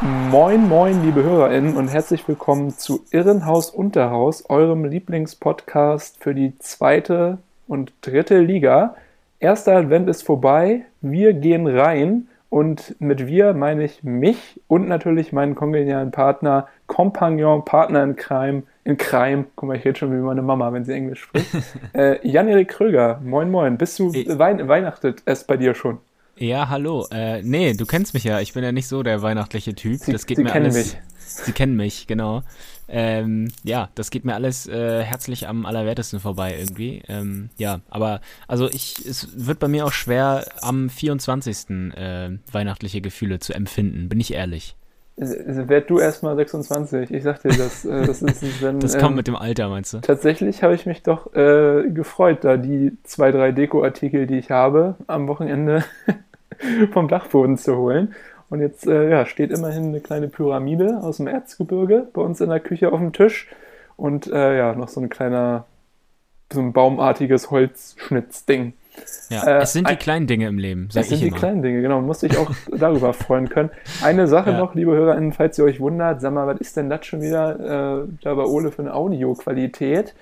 Moin, moin, liebe HörerInnen und herzlich willkommen zu Irrenhaus Unterhaus, eurem Lieblingspodcast für die zweite und dritte Liga. Erster Advent ist vorbei, wir gehen rein und mit wir meine ich mich und natürlich meinen kongenialen Partner, Kompagnon, Partner in Crime, in Crime, guck mal, ich rede schon wie meine Mama, wenn sie Englisch spricht. äh, Jan-Erik Kröger, moin, moin, bist du Wein Weihnachtet es bei dir schon? Ja, hallo. Äh, nee, du kennst mich ja. Ich bin ja nicht so der weihnachtliche Typ. Sie, das geht Sie mir kennen alles. mich. Sie kennen mich, genau. Ähm, ja, das geht mir alles äh, herzlich am allerwertesten vorbei irgendwie. Ähm, ja, aber also ich, es wird bei mir auch schwer, am 24. Äh, weihnachtliche Gefühle zu empfinden, bin ich ehrlich. Werd du erstmal 26. Ich sag dir das. äh, das ist, wenn, Das kommt ähm, mit dem Alter, meinst du? Tatsächlich habe ich mich doch äh, gefreut, da die zwei, drei Deko-Artikel, die ich habe, am Wochenende vom Dachboden zu holen. Und jetzt äh, ja, steht immerhin eine kleine Pyramide aus dem Erzgebirge bei uns in der Küche auf dem Tisch. Und äh, ja, noch so ein kleiner, so ein baumartiges Holzschnitzding. Ja, äh, es sind die ein- kleinen Dinge im Leben, sag Das sind die immer. kleinen Dinge, genau. Musste ich auch darüber freuen können. Eine Sache Ja. noch, liebe HörerInnen, falls ihr euch wundert, sag mal, was ist denn das schon wieder äh, da bei Ole für eine Audioqualität?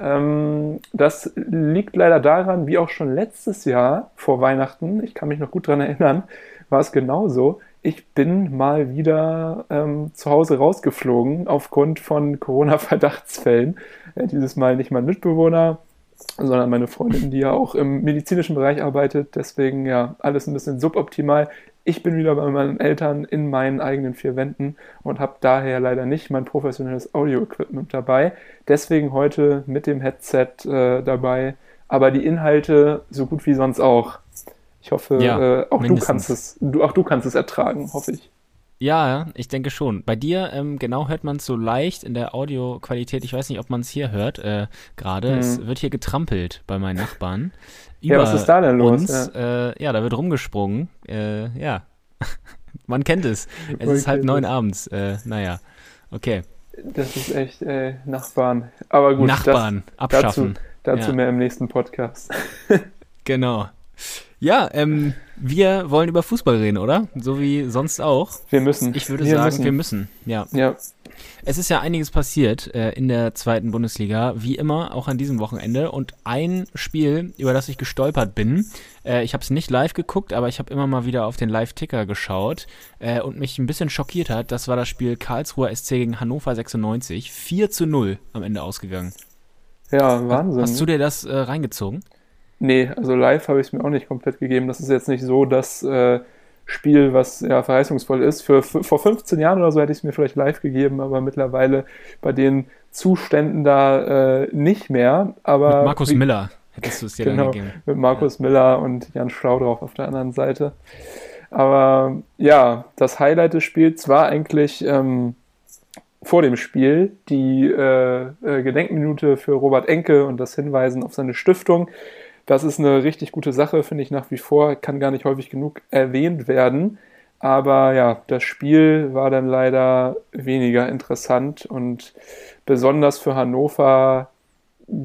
Ähm, das liegt leider daran, wie auch schon letztes Jahr vor Weihnachten, ich kann mich noch gut dran erinnern, war es genauso. Ich bin mal wieder ähm, zu Hause rausgeflogen aufgrund von Corona-Verdachtsfällen. Äh, dieses Mal nicht mein Mitbewohner, sondern meine Freundin, die ja auch im medizinischen Bereich arbeitet. Deswegen ja alles ein bisschen suboptimal. Ich bin wieder bei meinen Eltern in meinen eigenen vier Wänden und habe daher leider nicht mein professionelles Audio-Equipment dabei. Deswegen heute mit dem Headset äh, dabei, aber die Inhalte so gut wie sonst auch. Ich hoffe, Ja, äh, auch du kannst es, du, auch du kannst es ertragen, hoffe ich. Ja, ich denke schon. Bei dir, ähm, genau, hört man es so leicht in der Audioqualität. Ich weiß nicht, ob man es hier hört äh, gerade. Es wird hier getrampelt bei meinen Nachbarn. Ja, was ist da denn los? Uns. Ja, äh, ja da wird rumgesprungen. Äh, ja, man kennt es. Es Man ist halb neun es. abends. Äh, naja, okay. Das ist echt äh, Nachbarn. Aber gut, Nachbarn das, abschaffen. Dazu, dazu Ja. mehr im nächsten Podcast. Genau. Ja, ähm, wir wollen über Fußball reden, oder? So wie sonst auch. Wir müssen. Ich würde wir sagen, müssen. wir müssen. Ja. Ja, Es ist ja einiges passiert äh, in der zweiten Bundesliga, wie immer, auch an diesem Wochenende. Und ein Spiel, über das ich gestolpert bin, äh, ich habe es nicht live geguckt, aber ich habe immer mal wieder auf den Live-Ticker geschaut äh, und mich ein bisschen schockiert hat, das war das Spiel Karlsruher SC gegen Hannover 96. 4 zu 0 am Ende ausgegangen. ja, Wahnsinn. Hast du dir das äh, reingezogen? Nee, also live habe ich es mir auch nicht komplett gegeben. Das ist jetzt nicht so das äh, Spiel, was ja verheißungsvoll ist. Für, für, vor 15 Jahren oder so hätte ich es mir vielleicht live gegeben, aber mittlerweile bei den Zuständen da äh, nicht mehr. Aber Mit Markus wie- Miller hättest du es dir dann Genau, gegeben. mit Markus Miller und Jan Schlaudrauf auf der anderen Seite. Aber ja, das Highlight des Spiels war eigentlich ähm, vor dem Spiel die äh, äh, Gedenkminute für Robert Enke und das Hinweisen auf seine Stiftung. Das ist eine richtig gute Sache, finde ich nach wie vor, kann gar nicht häufig genug erwähnt werden. Aber ja, das Spiel war dann leider weniger interessant und besonders für Hannover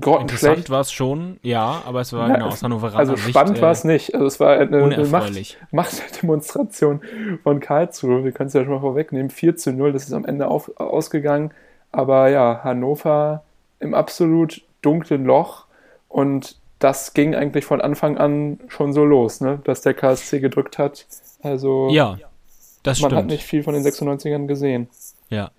grottenschlecht. Interessant war es schon, ja, aber es war Ja, genau aus Hannoveraner Also spannend äh, war es nicht. Also es war eine, eine Macht. Machtdemonstration von Karlsruhe. Wir können es ja schon mal vorwegnehmen. 4 zu 0, das ist am Ende auf, ausgegangen. Aber ja, Hannover im absolut dunklen Loch. Und das ging eigentlich von Anfang an schon so los, ne? dass der KSC gedrückt hat. Also Ja, das man stimmt. hat nicht viel von den 96ern gesehen. Ja.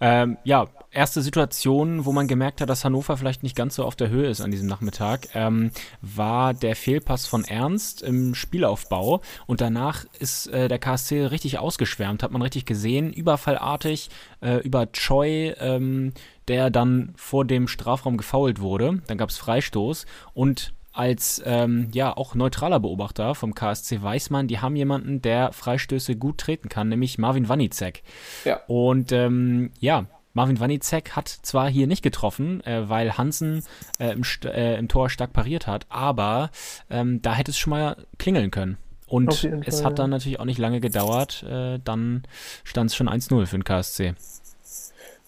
Ähm, ja, erste Situation, wo man gemerkt hat, dass Hannover vielleicht nicht ganz so auf der Höhe ist an diesem Nachmittag, ähm, war der Fehlpass von Ernst im Spielaufbau und danach ist äh, der KSC richtig ausgeschwärmt, hat man richtig gesehen, überfallartig äh, über Choi, ähm, der dann vor dem Strafraum gefoult wurde. Dann gab es Freistoß und als ähm, ja auch neutraler Beobachter vom KSC weiß man, die haben jemanden, der Freistöße gut treten kann, nämlich Marvin Wanicek. Ja. Und ähm, ja, Marvin Wanizek hat zwar hier nicht getroffen, äh, weil Hansen äh, im, äh, im, Tor stark pariert hat, aber ähm, da hätte es schon mal klingeln können. Und es Fall, hat dann natürlich auch nicht lange gedauert. Äh, dann stand es schon 1-0 für den KSC.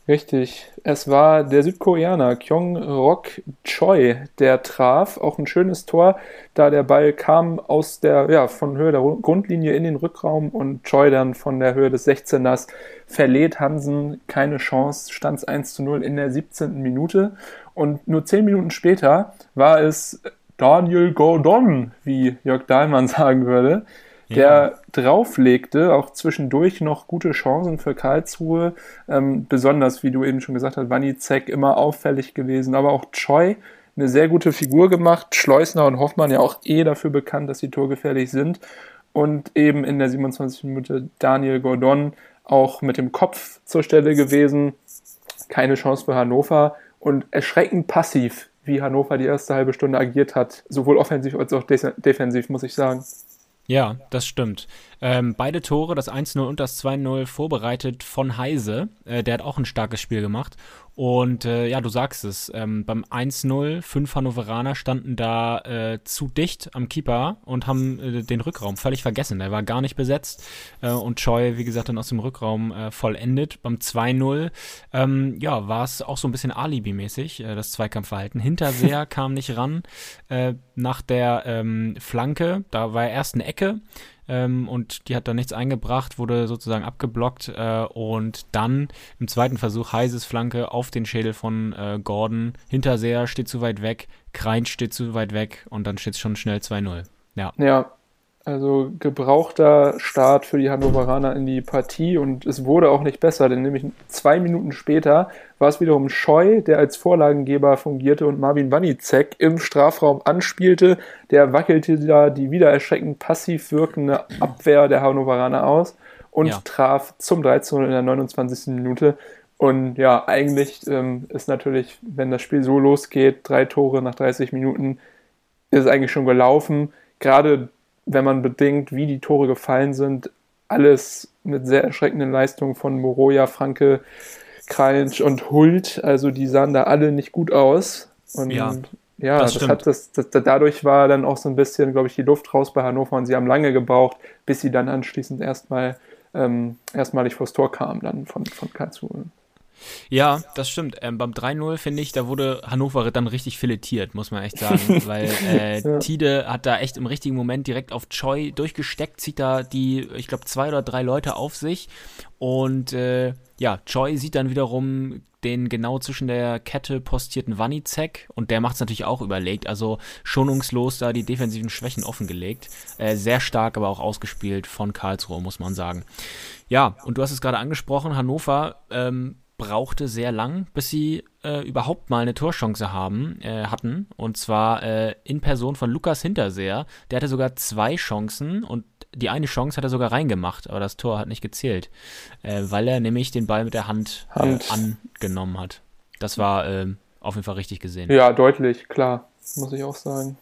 Richtig. Es war der Südkoreaner Kyung Rok Choi, der traf. Auch ein schönes Tor, da der Ball kam aus der, ja, von Höhe der Grundlinie in den Rückraum und Choi dann von der Höhe des 16ers verlädt Hansen keine Chance, stand es 1 zu 0 in der 17. Minute. Und nur 10 Minuten später war es Daniel Gordon, wie Jörg Dahlmann sagen würde, der ja. drauflegte, auch zwischendurch noch gute Chancen für Karlsruhe. Ähm, besonders, wie du eben schon gesagt hast, Wanizek immer auffällig gewesen, aber auch Choi eine sehr gute Figur gemacht. Schleusner und Hoffmann ja auch eh dafür bekannt, dass sie torgefährlich sind. Und eben in der 27. Minute Daniel Gordon auch mit dem Kopf zur Stelle gewesen. Keine Chance für Hannover und erschreckend passiv, wie Hannover die erste halbe Stunde agiert hat. Sowohl offensiv als auch defensiv, muss ich sagen. Ja, das stimmt. Ähm, beide Tore, das 1-0 und das 2-0, vorbereitet von Heise. Äh, der hat auch ein starkes Spiel gemacht. Und äh, ja, du sagst es, ähm, beim 1-0, fünf Hannoveraner standen da äh, zu dicht am Keeper und haben äh, den Rückraum völlig vergessen. Der war gar nicht besetzt. Äh, und Choi, wie gesagt, dann aus dem Rückraum äh, vollendet. Beim 2-0, ähm, ja, war es auch so ein bisschen Alibi-mäßig, das Zweikampfverhalten. Hinterseher kam nicht ran. nach der ähm, Flanke, da war erst eine Ecke ähm, und die hat dann nichts eingebracht, wurde sozusagen abgeblockt äh, und dann im zweiten Versuch heißes Flanke auf den Schädel von äh, Gordon. Hinterseher steht zu weit weg, Krein steht zu weit weg und dann steht es schon schnell 2-0. Ja. Ja, also gebrauchter Start für die Hannoveraner in die Partie und es wurde auch nicht besser, denn nämlich zwei Minuten später war es wiederum Scheu, der als Vorlagengeber fungierte und Marvin Wanizek im Strafraum anspielte. Der wackelte da die wieder erschreckend passiv wirkende Abwehr der Hannoveraner aus und ja. traf zum 13 in der 29. Minute. Und ja, eigentlich ähm, ist natürlich, wenn das Spiel so losgeht, drei Tore nach 30 Minuten, ist es eigentlich schon gelaufen. Gerade wenn man bedenkt, wie die Tore gefallen sind, alles mit sehr erschreckenden Leistungen von Moroja, Franke, Krallensch und Hult. Also die sahen da alle nicht gut aus. Und ja, ja das, das hat das, das, dadurch war dann auch so ein bisschen, glaube ich, die Luft raus bei Hannover und sie haben lange gebraucht, bis sie dann anschließend erstmal ähm, erstmalig vors Tor kamen dann von, von Karlsruhe. Ja, das stimmt. Ähm, beim 3-0 finde ich, da wurde Hannover dann richtig filetiert, muss man echt sagen. weil äh, ja. Tide hat da echt im richtigen Moment direkt auf Choi durchgesteckt, zieht da die, ich glaube, zwei oder drei Leute auf sich. Und äh, ja, Choi sieht dann wiederum den genau zwischen der Kette postierten Wanizek und der macht es natürlich auch überlegt, also schonungslos da die defensiven Schwächen offengelegt. Äh, sehr stark, aber auch ausgespielt von Karlsruhe, muss man sagen. Ja, und du hast es gerade angesprochen, Hannover ähm, brauchte sehr lang, bis sie äh, überhaupt mal eine Torchance haben, äh, hatten. Und zwar äh, in Person von Lukas Hinterseher. Der hatte sogar zwei Chancen und die eine Chance hat er sogar reingemacht, aber das Tor hat nicht gezählt, äh, weil er nämlich den Ball mit der Hand, äh, Hand. angenommen hat. Das war ähm, auf jeden Fall richtig gesehen. Ja, deutlich, klar, muss ich auch sagen.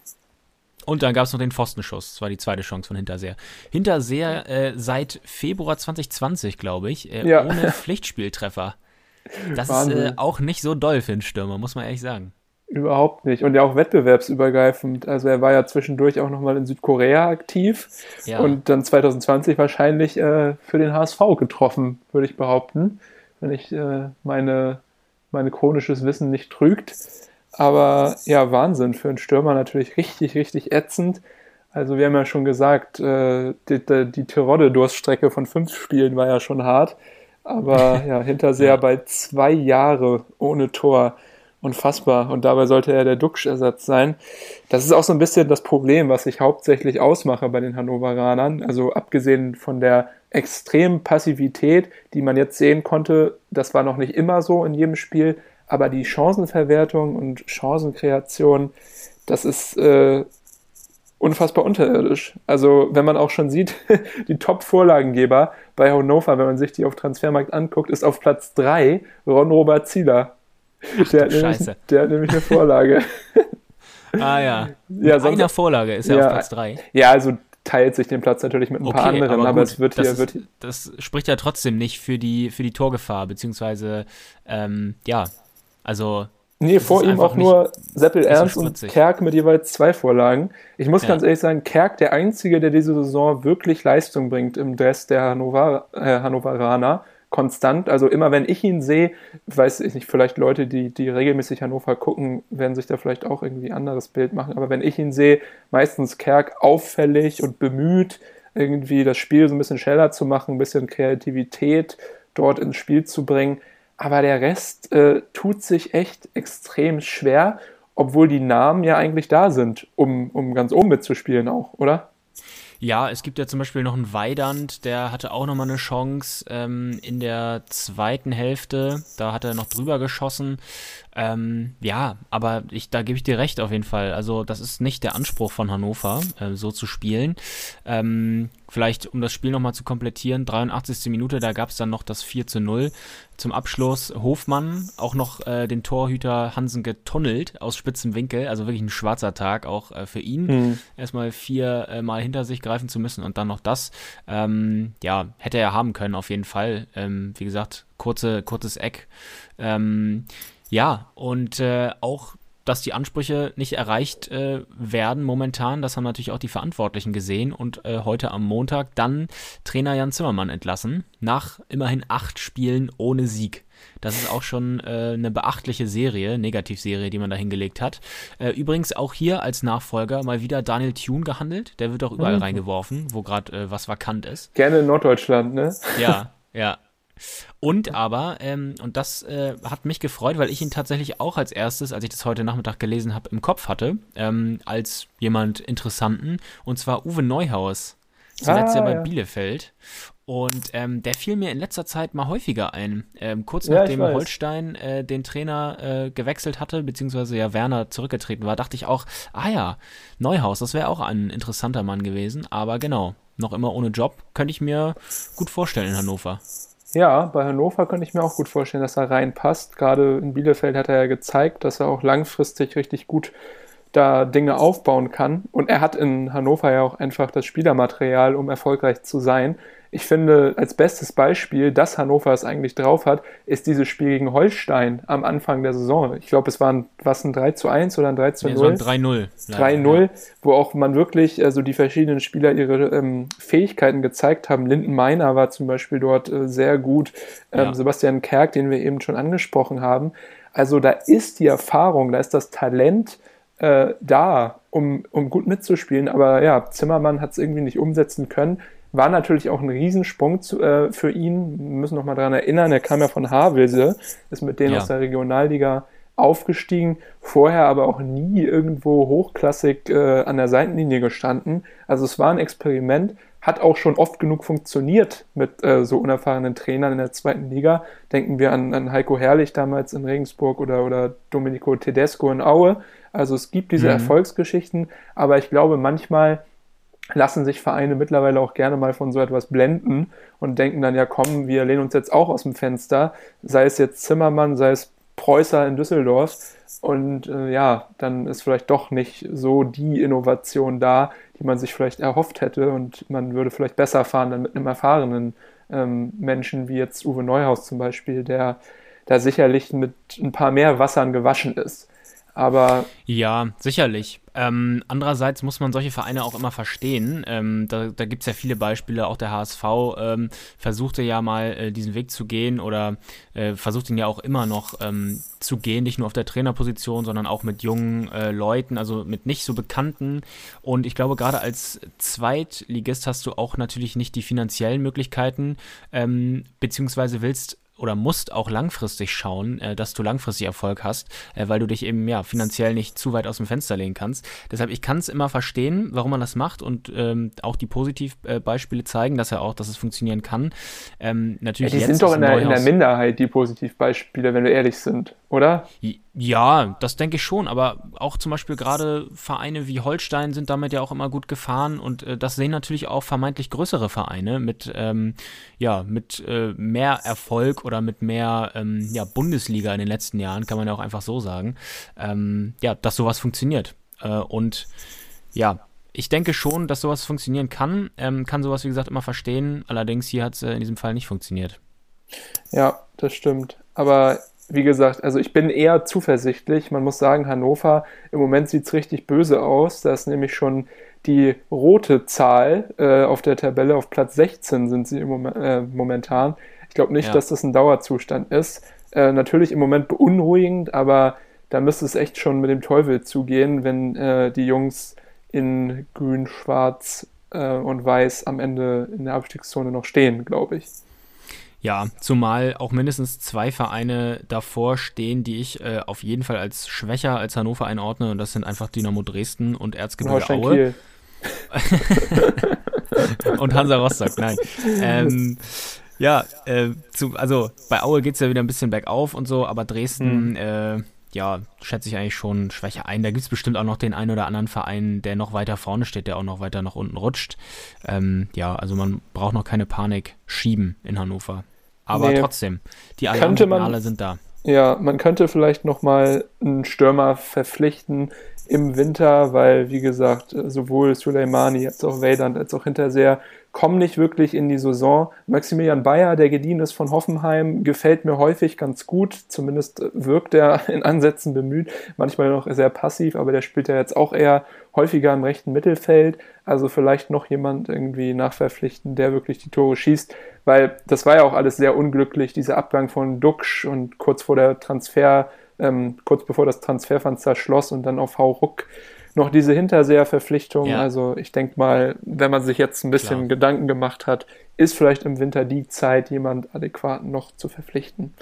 Und dann gab es noch den Pfostenschuss. Das war die zweite Chance von Hinterseher. Hinterseher äh, seit Februar 2020, glaube ich, äh, ja. ohne Pflichtspieltreffer. Das Wahnsinn. ist äh, auch nicht so doll für einen Stürmer, muss man ehrlich sagen. Überhaupt nicht. Und ja auch wettbewerbsübergreifend. Also er war ja zwischendurch auch nochmal in Südkorea aktiv ja. und dann 2020 wahrscheinlich äh, für den HSV getroffen, würde ich behaupten, wenn ich äh, meine, meine chronisches Wissen nicht trügt. Aber ja, Wahnsinn für einen Stürmer natürlich richtig, richtig ätzend. Also wir haben ja schon gesagt, äh, die, die, die Tirode-Durststrecke von fünf Spielen war ja schon hart. Aber ja, Hinterseher bei zwei Jahre ohne Tor. Unfassbar. Und dabei sollte er der Duxch-Ersatz sein. Das ist auch so ein bisschen das Problem, was ich hauptsächlich ausmache bei den Hannoveranern. Also abgesehen von der extremen Passivität, die man jetzt sehen konnte, das war noch nicht immer so in jedem Spiel, aber die Chancenverwertung und Chancenkreation, das ist äh, unfassbar unterirdisch. Also wenn man auch schon sieht, die Top-Vorlagengeber bei Hannover, wenn man sich die auf Transfermarkt anguckt, ist auf Platz 3 Ron-Robert Zieler. Ach, der, hat nämlich, der hat nämlich eine Vorlage. ah ja. ja sonst, einer Vorlage ist er ja, auf Platz 3. Ja, also teilt sich den Platz natürlich mit ein okay, paar anderen, aber, aber es wird hier, ist, wird Das spricht ja trotzdem nicht für die, für die Torgefahr, beziehungsweise, ähm, ja, also. Nee, vor ihm auch nur Seppel Ernst so und Kerk mit jeweils zwei Vorlagen. Ich muss ja. ganz ehrlich sagen, Kerk der Einzige, der diese Saison wirklich Leistung bringt im Dress der Hannover, äh, Hannoveraner konstant. Also immer wenn ich ihn sehe, weiß ich nicht, vielleicht Leute, die, die regelmäßig Hannover gucken, werden sich da vielleicht auch irgendwie ein anderes Bild machen. Aber wenn ich ihn sehe, meistens Kerk auffällig und bemüht, irgendwie das Spiel so ein bisschen schneller zu machen, ein bisschen Kreativität dort ins Spiel zu bringen. Aber der Rest äh, tut sich echt extrem schwer, obwohl die Namen ja eigentlich da sind, um, um ganz oben mitzuspielen auch, oder? Ja, es gibt ja zum Beispiel noch einen Weidand, der hatte auch nochmal eine Chance ähm, in der zweiten Hälfte. Da hat er noch drüber geschossen. Ähm, ja, aber ich, da gebe ich dir recht auf jeden Fall. Also das ist nicht der Anspruch von Hannover, äh, so zu spielen. Ähm, vielleicht, um das Spiel nochmal zu komplettieren, 83. Minute, da gab es dann noch das 4 zu 0. Zum Abschluss Hofmann, auch noch äh, den Torhüter Hansen getunnelt aus spitzem Winkel. Also wirklich ein schwarzer Tag auch äh, für ihn. Mhm. Erstmal vier äh, Mal hinter sich greifen zu müssen und dann noch das. Ähm, ja, hätte er haben können auf jeden Fall. Ähm, wie gesagt, kurze, kurzes Eck. Ähm, ja, und äh, auch dass die Ansprüche nicht erreicht äh, werden momentan. Das haben natürlich auch die Verantwortlichen gesehen und äh, heute am Montag dann Trainer Jan Zimmermann entlassen, nach immerhin acht Spielen ohne Sieg. Das ist auch schon äh, eine beachtliche Serie, Negativserie, die man da hingelegt hat. Äh, übrigens auch hier als Nachfolger mal wieder Daniel Thune gehandelt. Der wird auch überall mhm. reingeworfen, wo gerade äh, was vakant ist. Gerne in Norddeutschland, ne? Ja, ja. Und aber, ähm, und das äh, hat mich gefreut, weil ich ihn tatsächlich auch als erstes, als ich das heute Nachmittag gelesen habe, im Kopf hatte, ähm, als jemand Interessanten, und zwar Uwe Neuhaus. Zuletzt ah, ja bei. Bielefeld. Und ähm, der fiel mir in letzter Zeit mal häufiger ein. Ähm, kurz ja, nachdem Holstein äh, den Trainer äh, gewechselt hatte, beziehungsweise ja Werner zurückgetreten war, dachte ich auch, ah ja, Neuhaus, das wäre auch ein interessanter Mann gewesen. Aber genau, noch immer ohne Job, könnte ich mir gut vorstellen in Hannover. Ja, bei Hannover könnte ich mir auch gut vorstellen, dass er reinpasst. Gerade in Bielefeld hat er ja gezeigt, dass er auch langfristig richtig gut da Dinge aufbauen kann. Und er hat in Hannover ja auch einfach das Spielermaterial, um erfolgreich zu sein. Ich finde, als bestes Beispiel, dass Hannover es eigentlich drauf hat, ist dieses Spiel gegen Holstein am Anfang der Saison. Ich glaube, es waren was ein 3 zu 1 oder ein 3 zu 0. Nee, 3-0. 3-0, ja. wo auch man wirklich, also die verschiedenen Spieler ihre ähm, Fähigkeiten gezeigt haben. Linden Meiner war zum Beispiel dort äh, sehr gut. Ähm, ja. Sebastian Kerk, den wir eben schon angesprochen haben. Also da ist die Erfahrung, da ist das Talent äh, da, um, um gut mitzuspielen. Aber ja, Zimmermann hat es irgendwie nicht umsetzen können. War natürlich auch ein Riesensprung zu, äh, für ihn. Wir müssen noch mal daran erinnern, er kam ja von Havelse, ist mit denen ja. aus der Regionalliga aufgestiegen, vorher aber auch nie irgendwo hochklassig äh, an der Seitenlinie gestanden. Also es war ein Experiment, hat auch schon oft genug funktioniert mit äh, so unerfahrenen Trainern in der zweiten Liga. Denken wir an, an Heiko Herrlich damals in Regensburg oder, oder Domenico Tedesco in Aue. Also es gibt diese mhm. Erfolgsgeschichten, aber ich glaube manchmal lassen sich Vereine mittlerweile auch gerne mal von so etwas blenden und denken dann, ja komm, wir lehnen uns jetzt auch aus dem Fenster, sei es jetzt Zimmermann, sei es Preußer in Düsseldorf. Und äh, ja, dann ist vielleicht doch nicht so die Innovation da, die man sich vielleicht erhofft hätte und man würde vielleicht besser fahren dann mit einem erfahrenen ähm, Menschen wie jetzt Uwe Neuhaus zum Beispiel, der da sicherlich mit ein paar mehr Wassern gewaschen ist. Aber ja, sicherlich. Ähm, andererseits muss man solche Vereine auch immer verstehen. Ähm, da da gibt es ja viele Beispiele. Auch der HSV ähm, versuchte ja mal äh, diesen Weg zu gehen oder äh, versucht ihn ja auch immer noch ähm, zu gehen, nicht nur auf der Trainerposition, sondern auch mit jungen äh, Leuten, also mit nicht so bekannten. Und ich glaube, gerade als Zweitligist hast du auch natürlich nicht die finanziellen Möglichkeiten, ähm, beziehungsweise willst oder musst auch langfristig schauen, äh, dass du langfristig Erfolg hast, äh, weil du dich eben ja finanziell nicht zu weit aus dem Fenster lehnen kannst. Deshalb, ich kann es immer verstehen, warum man das macht und ähm, auch die Positivbeispiele zeigen, dass er auch, dass es funktionieren kann. Ähm, natürlich ja, die sind doch in der, in der Minderheit, die Positivbeispiele, wenn wir ehrlich sind, oder? Ja, das denke ich schon, aber auch zum Beispiel gerade Vereine wie Holstein sind damit ja auch immer gut gefahren und äh, das sehen natürlich auch vermeintlich größere Vereine mit, ähm, ja, mit äh, mehr Erfolg oder mit mehr ähm, ja, Bundesliga in den letzten Jahren, kann man ja auch einfach so sagen, ähm, ja, dass sowas funktioniert. Äh, und ja, ich denke schon, dass sowas funktionieren kann. Ähm, kann sowas, wie gesagt, immer verstehen. Allerdings hier hat es äh, in diesem Fall nicht funktioniert. Ja, das stimmt. Aber wie gesagt, also ich bin eher zuversichtlich. Man muss sagen, Hannover, im Moment sieht es richtig böse aus. Da ist nämlich schon die rote Zahl äh, auf der Tabelle. Auf Platz 16 sind sie im Moment, äh, momentan. Ich glaube nicht, ja. dass das ein Dauerzustand ist. Äh, natürlich im Moment beunruhigend, aber da müsste es echt schon mit dem Teufel zugehen, wenn äh, die Jungs in grün, schwarz äh, und weiß am Ende in der Abstiegszone noch stehen, glaube ich. Ja, zumal auch mindestens zwei Vereine davor stehen, die ich äh, auf jeden Fall als schwächer als Hannover einordne. Und das sind einfach Dynamo Dresden und Erzgebirge Aue. und Hansa Rostock, nein. Ähm, ja, äh, zu, also bei Aue geht es ja wieder ein bisschen bergauf und so, aber Dresden, mhm. äh, ja, schätze ich eigentlich schon schwächer ein. Da gibt es bestimmt auch noch den einen oder anderen Verein, der noch weiter vorne steht, der auch noch weiter nach unten rutscht. Ähm, ja, also man braucht noch keine Panik schieben in Hannover. Aber nee. trotzdem, die Signale sind da. Ja, man könnte vielleicht nochmal einen Stürmer verpflichten im Winter, weil, wie gesagt, sowohl Suleimani als auch Weidand als auch Hinterseher kommen nicht wirklich in die Saison. Maximilian Bayer, der geliehen ist von Hoffenheim, gefällt mir häufig ganz gut. Zumindest wirkt er in Ansätzen bemüht. Manchmal noch sehr passiv, aber der spielt ja jetzt auch eher häufiger im rechten Mittelfeld. Also vielleicht noch jemand irgendwie nachverpflichten, der wirklich die Tore schießt. Weil das war ja auch alles sehr unglücklich, dieser Abgang von Duxch und kurz vor der Transfer, ähm, kurz bevor das Transferfenster schloss und dann auf Hauruck noch diese Hinterseher-Verpflichtung. Ja. Also ich denke mal, wenn man sich jetzt ein bisschen Klar. Gedanken gemacht hat, ist vielleicht im Winter die Zeit, jemand adäquat noch zu verpflichten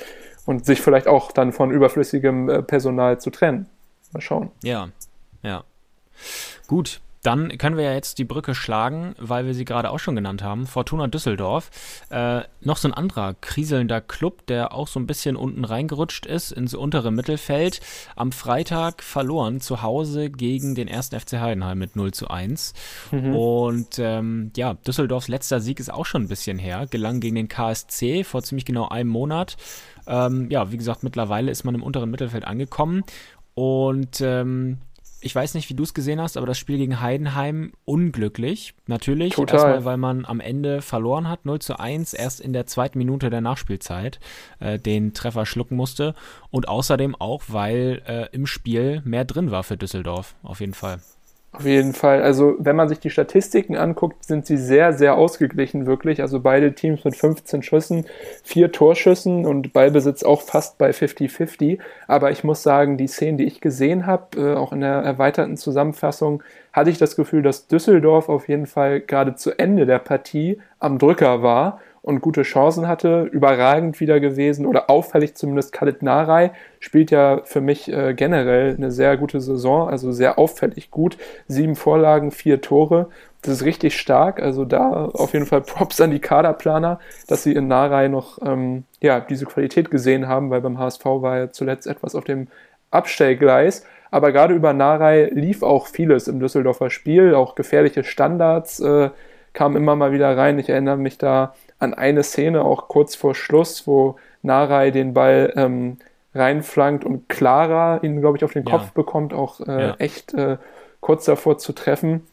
und sich vielleicht auch dann von überflüssigem äh, Personal zu trennen. Mal schauen. Ja, ja. Gut, dann können wir ja jetzt die Brücke schlagen, weil wir sie gerade auch schon genannt haben. Fortuna Düsseldorf. Äh, noch so ein anderer kriselnder Club, der auch so ein bisschen unten reingerutscht ist ins untere Mittelfeld. Am Freitag verloren zu Hause gegen den 1. FC Heidenheim mit 0 zu 1. Mhm. Und ähm, ja, Düsseldorfs letzter Sieg ist auch schon ein bisschen her. Gelang gegen den KSC vor ziemlich genau einem Monat. Ähm, ja, wie gesagt, mittlerweile ist man im unteren Mittelfeld angekommen. Und ähm, ich weiß nicht, wie du es gesehen hast, aber das Spiel gegen Heidenheim unglücklich. Natürlich. Total. Erstmal, weil man am Ende verloren hat, 0 zu 1, erst in der zweiten Minute der Nachspielzeit äh, den Treffer schlucken musste. Und außerdem auch, weil äh, im Spiel mehr drin war für Düsseldorf, auf jeden Fall. Auf jeden Fall. Also, wenn man sich die Statistiken anguckt, sind sie sehr, sehr ausgeglichen, wirklich. Also, beide Teams mit 15 Schüssen, vier Torschüssen und Ballbesitz auch fast bei 50-50. Aber ich muss sagen, die Szenen, die ich gesehen habe, äh, auch in der erweiterten Zusammenfassung, hatte ich das Gefühl, dass Düsseldorf auf jeden Fall gerade zu Ende der Partie am Drücker war und gute Chancen hatte, überragend wieder gewesen oder auffällig zumindest Khalid Narei spielt ja für mich äh, generell eine sehr gute Saison, also sehr auffällig gut. Sieben Vorlagen, vier Tore. Das ist richtig stark. Also da auf jeden Fall Props an die Kaderplaner, dass sie in Narei noch ähm, ja, diese Qualität gesehen haben, weil beim HSV war ja zuletzt etwas auf dem Abstellgleis. Aber gerade über Narei lief auch vieles im Düsseldorfer Spiel, auch gefährliche Standards äh, kamen immer mal wieder rein. Ich erinnere mich da an eine Szene, auch kurz vor Schluss, wo Narei den Ball ähm, reinflankt und Clara ihn, glaube ich, auf den Kopf ja. bekommt, auch äh, ja. echt äh, kurz davor zu treffen.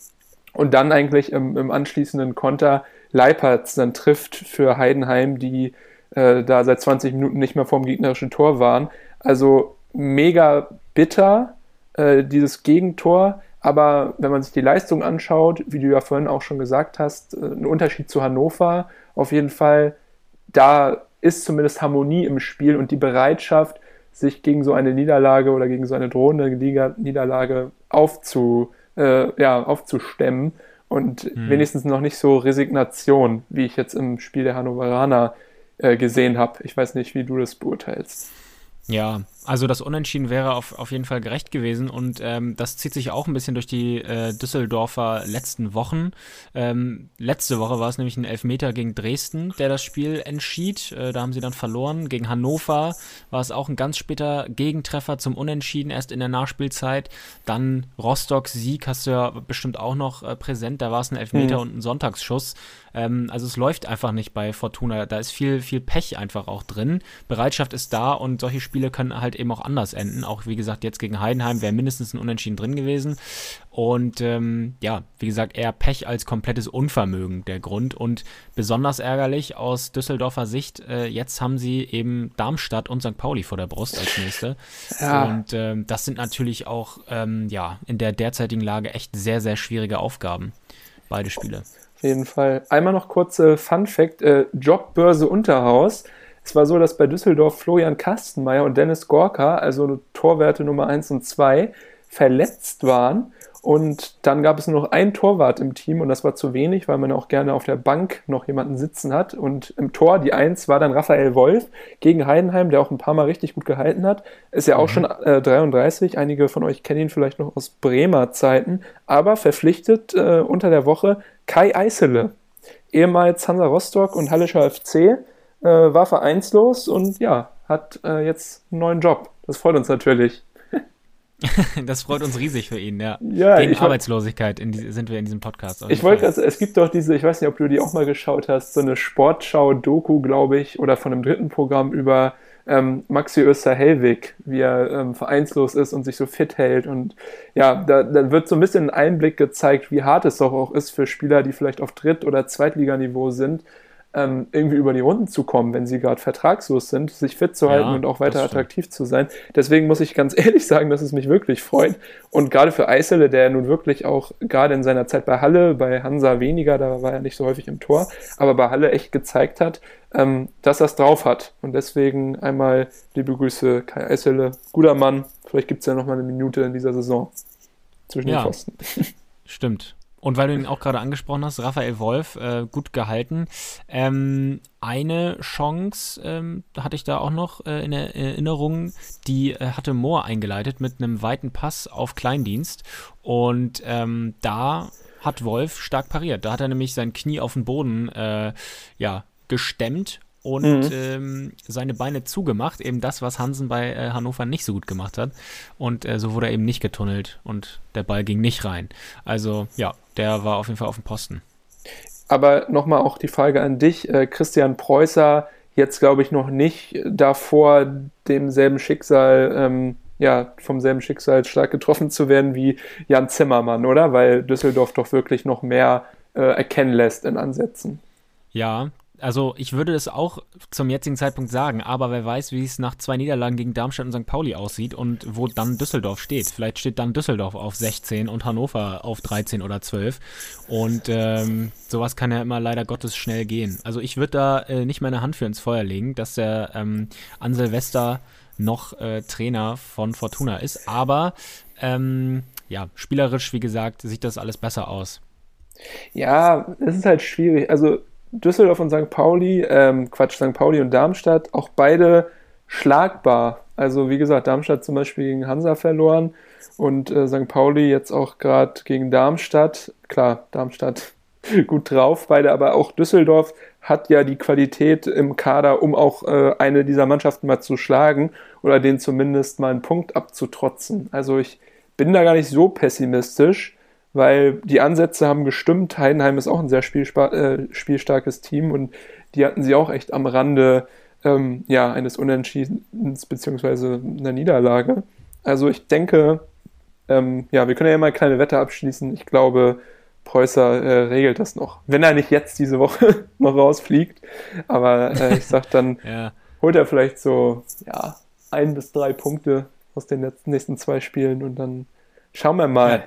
Und dann eigentlich im, im anschließenden Konter Leipertz dann trifft für Heidenheim, die äh, da seit 20 Minuten nicht mehr vorm gegnerischen Tor waren. Also mega bitter, äh, dieses Gegentor. Aber wenn man sich die Leistung anschaut, wie du ja vorhin auch schon gesagt hast, äh, ein Unterschied zu Hannover, auf jeden Fall, da ist zumindest Harmonie im Spiel und die Bereitschaft, sich gegen so eine Niederlage oder gegen so eine drohende Niederlage aufzu, äh, ja, aufzustemmen und hm. wenigstens noch nicht so Resignation, wie ich jetzt im Spiel der Hannoveraner äh, gesehen habe. Ich weiß nicht, wie du das beurteilst. Ja, also das Unentschieden wäre auf, auf jeden Fall gerecht gewesen und ähm, das zieht sich auch ein bisschen durch die äh, Düsseldorfer letzten Wochen. Ähm, letzte Woche war es nämlich ein Elfmeter gegen Dresden, der das Spiel entschied. Äh, da haben sie dann verloren. Gegen Hannover war es auch ein ganz später Gegentreffer zum Unentschieden, erst in der Nachspielzeit. Dann Rostock Sieg hast du ja bestimmt auch noch äh, präsent. Da war es ein Elfmeter mhm. und ein Sonntagsschuss. Ähm, also es läuft einfach nicht bei Fortuna. Da ist viel, viel Pech einfach auch drin. Bereitschaft ist da und solche Spiele Spiele können halt eben auch anders enden. Auch wie gesagt, jetzt gegen Heidenheim wäre mindestens ein Unentschieden drin gewesen. Und ähm, ja, wie gesagt, eher Pech als komplettes Unvermögen der Grund. Und besonders ärgerlich aus Düsseldorfer Sicht, äh, jetzt haben sie eben Darmstadt und St. Pauli vor der Brust als nächste. Ja. Und ähm, das sind natürlich auch ähm, ja, in der derzeitigen Lage echt sehr, sehr schwierige Aufgaben. Beide Spiele. Auf jeden Fall. Einmal noch kurze Fun Fact: äh, Jobbörse Unterhaus. Es war so, dass bei Düsseldorf Florian Kastenmeier und Dennis Gorka, also Torwerte Nummer 1 und 2, verletzt waren und dann gab es nur noch einen Torwart im Team und das war zu wenig, weil man auch gerne auf der Bank noch jemanden sitzen hat. Und im Tor, die Eins, war dann Raphael Wolf gegen Heidenheim, der auch ein paar Mal richtig gut gehalten hat. Ist ja auch mhm. schon äh, 33. Einige von euch kennen ihn vielleicht noch aus Bremer Zeiten. Aber verpflichtet äh, unter der Woche Kai Eisele, ehemals Hansa Rostock und Hallischer FC, äh, war vereinslos und ja, hat äh, jetzt einen neuen Job. Das freut uns natürlich. das freut uns riesig für ihn, ja. ja Gegen Arbeitslosigkeit die, sind wir in diesem Podcast. Ich wollte, also, es gibt doch diese, ich weiß nicht, ob du die auch mal geschaut hast, so eine Sportschau-Doku, glaube ich, oder von einem dritten Programm über ähm, Maxi Öster-Hellwig, wie er ähm, vereinslos ist und sich so fit hält. Und ja, da, da wird so ein bisschen ein Einblick gezeigt, wie hart es doch auch ist für Spieler, die vielleicht auf Dritt- oder Zweitliganiveau sind, ähm, irgendwie über die Runden zu kommen, wenn sie gerade vertragslos sind, sich fit zu halten ja, und auch weiter attraktiv zu sein. Deswegen muss ich ganz ehrlich sagen, dass es mich wirklich freut. Und gerade für Eisele, der nun wirklich auch gerade in seiner Zeit bei Halle, bei Hansa weniger, da war er nicht so häufig im Tor, aber bei Halle echt gezeigt hat, ähm, dass er es drauf hat. Und deswegen einmal liebe Grüße, Kai Eisele, guter Mann. Vielleicht gibt es ja noch mal eine Minute in dieser Saison zwischen ja, den Pfosten. Stimmt. Und weil du ihn auch gerade angesprochen hast, Raphael Wolf, äh, gut gehalten. Ähm, eine Chance ähm, hatte ich da auch noch äh, in Erinnerung, die äh, hatte Mohr eingeleitet mit einem weiten Pass auf Kleindienst. Und ähm, da hat Wolf stark pariert. Da hat er nämlich sein Knie auf den Boden äh, ja, gestemmt und mhm. ähm, seine Beine zugemacht. Eben das, was Hansen bei äh, Hannover nicht so gut gemacht hat. Und äh, so wurde er eben nicht getunnelt und der Ball ging nicht rein. Also ja, der war auf jeden Fall auf dem Posten. Aber nochmal auch die Frage an dich, äh, Christian Preußer, jetzt glaube ich noch nicht davor, demselben Schicksal, ähm, ja, vom selben Schicksal stark getroffen zu werden wie Jan Zimmermann, oder? Weil Düsseldorf doch wirklich noch mehr äh, erkennen lässt in Ansätzen. Ja, also ich würde es auch zum jetzigen Zeitpunkt sagen, aber wer weiß, wie es nach zwei Niederlagen gegen Darmstadt und St. Pauli aussieht und wo dann Düsseldorf steht. Vielleicht steht dann Düsseldorf auf 16 und Hannover auf 13 oder 12. Und ähm, sowas kann ja immer leider Gottes schnell gehen. Also ich würde da äh, nicht meine Hand für ins Feuer legen, dass der ähm, an Silvester noch äh, Trainer von Fortuna ist. Aber ähm, ja, spielerisch, wie gesagt, sieht das alles besser aus. Ja, es ist halt schwierig. Also Düsseldorf und St. Pauli, ähm, Quatsch, St. Pauli und Darmstadt, auch beide schlagbar. Also wie gesagt, Darmstadt zum Beispiel gegen Hansa verloren und äh, St. Pauli jetzt auch gerade gegen Darmstadt. Klar, Darmstadt gut drauf, beide, aber auch Düsseldorf hat ja die Qualität im Kader, um auch äh, eine dieser Mannschaften mal zu schlagen oder den zumindest mal einen Punkt abzutrotzen. Also ich bin da gar nicht so pessimistisch weil die Ansätze haben gestimmt. Heidenheim ist auch ein sehr äh, spielstarkes Team und die hatten sie auch echt am Rande ähm, ja, eines Unentschiedens beziehungsweise einer Niederlage. Also ich denke, ähm, ja, wir können ja mal eine kleine Wette abschließen. Ich glaube, Preußer äh, regelt das noch. Wenn er nicht jetzt diese Woche noch rausfliegt. Aber äh, ich sag dann, ja. holt er vielleicht so, ja, ein bis drei Punkte aus den letzten, nächsten zwei Spielen und dann schauen wir mal. Ja.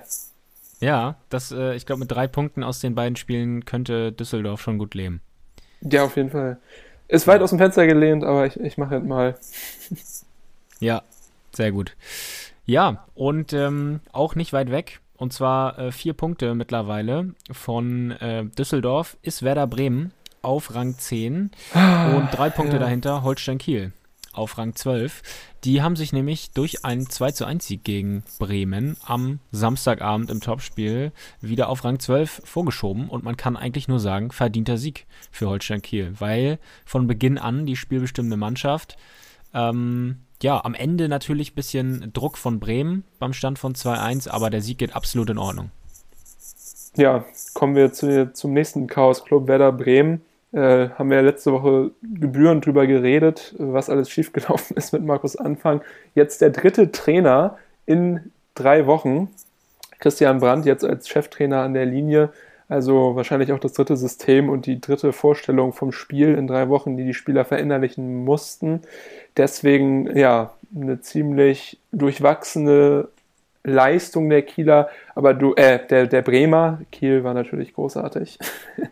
Ja, das, äh, ich glaube, mit drei Punkten aus den beiden Spielen könnte Düsseldorf schon gut leben. Ja, auf jeden Fall. Ist weit aus dem Fenster gelehnt, aber ich, ich mache jetzt mal. ja, sehr gut. Ja, und ähm, auch nicht weit weg, und zwar äh, vier Punkte mittlerweile von äh, Düsseldorf, ist Werder Bremen auf Rang 10 ah, und drei Punkte ja. dahinter Holstein Kiel auf Rang 12. Die haben sich nämlich durch einen 2 zu 1 Sieg gegen Bremen am Samstagabend im Topspiel wieder auf Rang 12 vorgeschoben und man kann eigentlich nur sagen, verdienter Sieg für Holstein Kiel, weil von Beginn an die spielbestimmende Mannschaft ähm, ja, am Ende natürlich ein bisschen Druck von Bremen beim Stand von 2-1, aber der Sieg geht absolut in Ordnung. Ja, kommen wir zu, zum nächsten Chaos Club Werder Bremen. Äh, haben wir letzte Woche gebührend drüber geredet, was alles schiefgelaufen ist mit Markus Anfang. Jetzt der dritte Trainer in drei Wochen. Christian Brandt jetzt als Cheftrainer an der Linie. Also wahrscheinlich auch das dritte System und die dritte Vorstellung vom Spiel in drei Wochen, die die Spieler verinnerlichen mussten. Deswegen, ja, eine ziemlich durchwachsene Leistung der Kieler, aber du, äh, der, der Bremer, Kiel war natürlich großartig.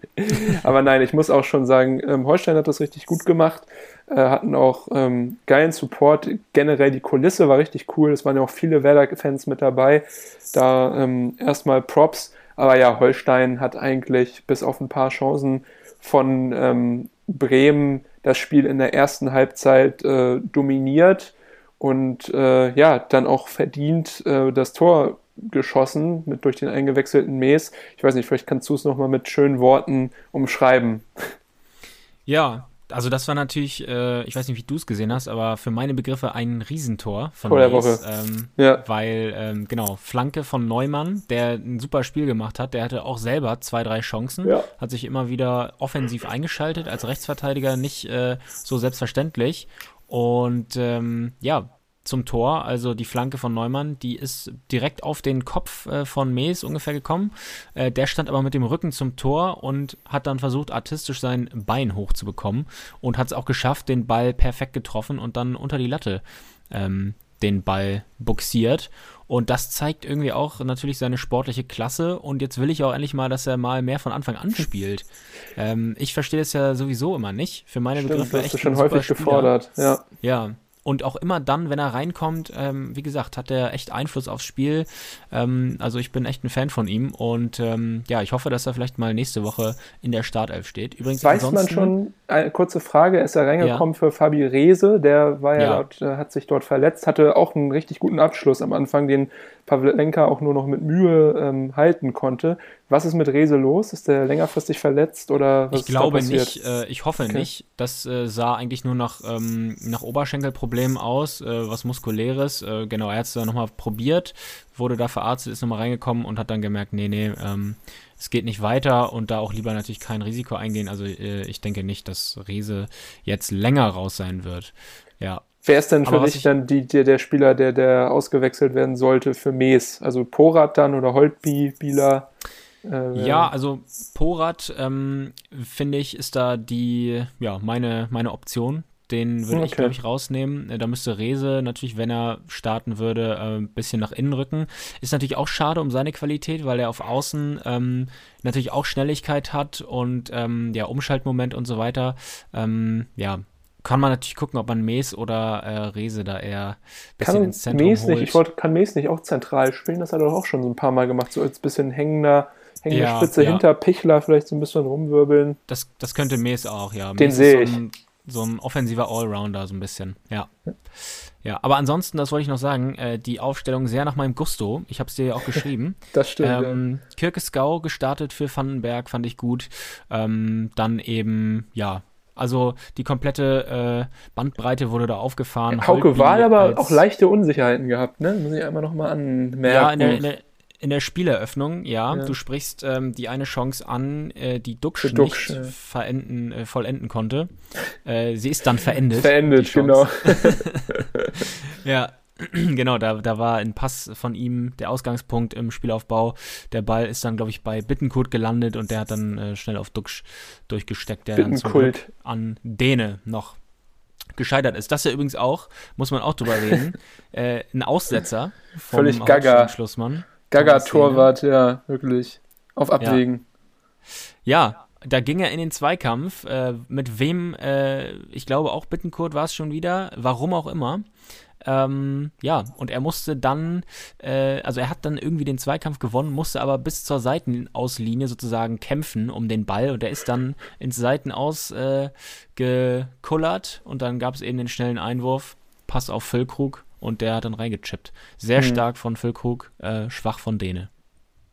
aber nein, ich muss auch schon sagen, ähm, Holstein hat das richtig gut gemacht, äh, hatten auch ähm, geilen Support. Generell die Kulisse war richtig cool, es waren ja auch viele Werder-Fans mit dabei. Da ähm, erstmal Props, aber ja, Holstein hat eigentlich bis auf ein paar Chancen von ähm, Bremen das Spiel in der ersten Halbzeit äh, dominiert und äh, ja, dann auch verdient äh, das Tor geschossen mit durch den eingewechselten Mees. Ich weiß nicht, vielleicht kannst du es nochmal mit schönen Worten umschreiben. Ja, also das war natürlich, äh, ich weiß nicht, wie du es gesehen hast, aber für meine Begriffe ein Riesentor von Vor der Woche. Ähm, ja. Weil, ähm, genau, Flanke von Neumann, der ein super Spiel gemacht hat, der hatte auch selber zwei, drei Chancen, ja. hat sich immer wieder offensiv eingeschaltet, als Rechtsverteidiger nicht äh, so selbstverständlich. Und ähm, ja, zum Tor, also die Flanke von Neumann, die ist direkt auf den Kopf äh, von Mees ungefähr gekommen. Äh, der stand aber mit dem Rücken zum Tor und hat dann versucht, artistisch sein Bein hochzubekommen und hat es auch geschafft, den Ball perfekt getroffen und dann unter die Latte ähm, den Ball buxiert. Und das zeigt irgendwie auch natürlich seine sportliche Klasse. Und jetzt will ich auch endlich mal, dass er mal mehr von Anfang an spielt. ähm, ich verstehe es ja sowieso immer nicht. Für meine Stimmt, Begriffe das ist schon häufig Spieler. gefordert. Ja. Ja. Und auch immer dann, wenn er reinkommt, ähm, wie gesagt, hat er echt Einfluss aufs Spiel. Ähm, also ich bin echt ein Fan von ihm und ähm, ja, ich hoffe, dass er vielleicht mal nächste Woche in der Startelf steht. Übrigens, Weiß man schon, eine kurze Frage, ist er reingekommen für Fabi Rehse, der war ja, Ja. Dort, äh, hat sich dort verletzt, hatte auch einen richtig guten Abschluss am Anfang, den Pavlenka auch nur noch mit Mühe ähm, halten konnte. Was ist mit Rehse los? Ist der längerfristig verletzt oder was Ich glaube nicht, äh, ich hoffe Okay. nicht. Das äh, sah eigentlich nur nach, ähm, nach Oberschenkelproblemen aus, äh, was Muskuläres. Äh, genau, er hat es dann nochmal probiert, wurde da verarztet, ist nochmal reingekommen und hat dann gemerkt, nee, nee, ähm, es geht nicht weiter und da auch lieber natürlich kein Risiko eingehen. Also äh, ich denke nicht, dass Rese jetzt länger raus sein wird. Ja, Wer ist denn für dich ich- dann die, der, der Spieler, der, der ausgewechselt werden sollte für Mees? Also Porat dann oder Holtby, Bieler? Äh, Ja, also Porat, ähm, finde ich, ist da die, ja, meine, meine Option. Den würde ich, Okay. glaube ich, rausnehmen. Äh, Da müsste Rese natürlich, wenn er starten würde, äh, ein bisschen nach innen rücken. Ist natürlich auch schade um seine Qualität, weil er auf Außen ähm, natürlich auch Schnelligkeit hat und ähm, ja, Umschaltmoment und so weiter. Ähm, ja, kann man natürlich gucken, ob man Mees oder äh, Rese da eher ein bisschen kann ins Zentrum Mees holt. nicht, ich wollte, kann Mees nicht auch zentral spielen? Das hat er doch auch schon so ein paar Mal gemacht, so als bisschen hängender, hängende Ja, Spitze ja. hinter Pichler, vielleicht so ein bisschen rumwirbeln. Das, das könnte Mees auch, ja. Den sehe ist so ein, so ein offensiver Allrounder, so ein bisschen, ja. Ja, aber ansonsten, das wollte ich noch sagen, äh, die Aufstellung sehr nach meinem Gusto. Ich habe es dir ja auch geschrieben. Das stimmt. ähm, Kirkeskau gestartet für Vandenberg, fand ich gut. Ähm, dann eben, ja, also die komplette äh, Bandbreite wurde da aufgefahren. ja. Hauke Wahl aber auch leichte Unsicherheiten gehabt, ne? Muss ich einmal nochmal anmerken. Ja, in der, in der, in der Spieleröffnung, ja. Ja. Du sprichst ähm, die eine Chance an, äh, die Duxch nicht ja. verenden, äh, vollenden konnte. Äh, sie ist dann verendet. Verendet, genau. Ja, genau, da, da war ein Pass von ihm der Ausgangspunkt im Spielaufbau. Der Ball ist dann, glaube ich, bei Bittenkurt gelandet und der hat dann äh, schnell auf Duxch durchgesteckt, der dann zum an Dene noch gescheitert ist. Das ist ja übrigens auch, muss man auch drüber reden, äh, ein Aussetzer vom Völlig gaga. Schlussmann. Gaga-Torwart, ja, wirklich. Auf Abwägen. Ja, da ging er in den Zweikampf. Äh, mit wem, äh, ich glaube auch Bittenkurt war es schon wieder, warum auch immer. Ähm, ja, und er musste dann, äh, also er hat dann irgendwie den Zweikampf gewonnen, musste aber bis zur Seitenauslinie sozusagen kämpfen um den Ball und er ist dann ins Seitenaus äh, gekullert und dann gab es eben den schnellen Einwurf, Pass auf Füllkrug und der hat dann reingechippt. Sehr Mhm. stark von Füllkrug, äh, schwach von Dene.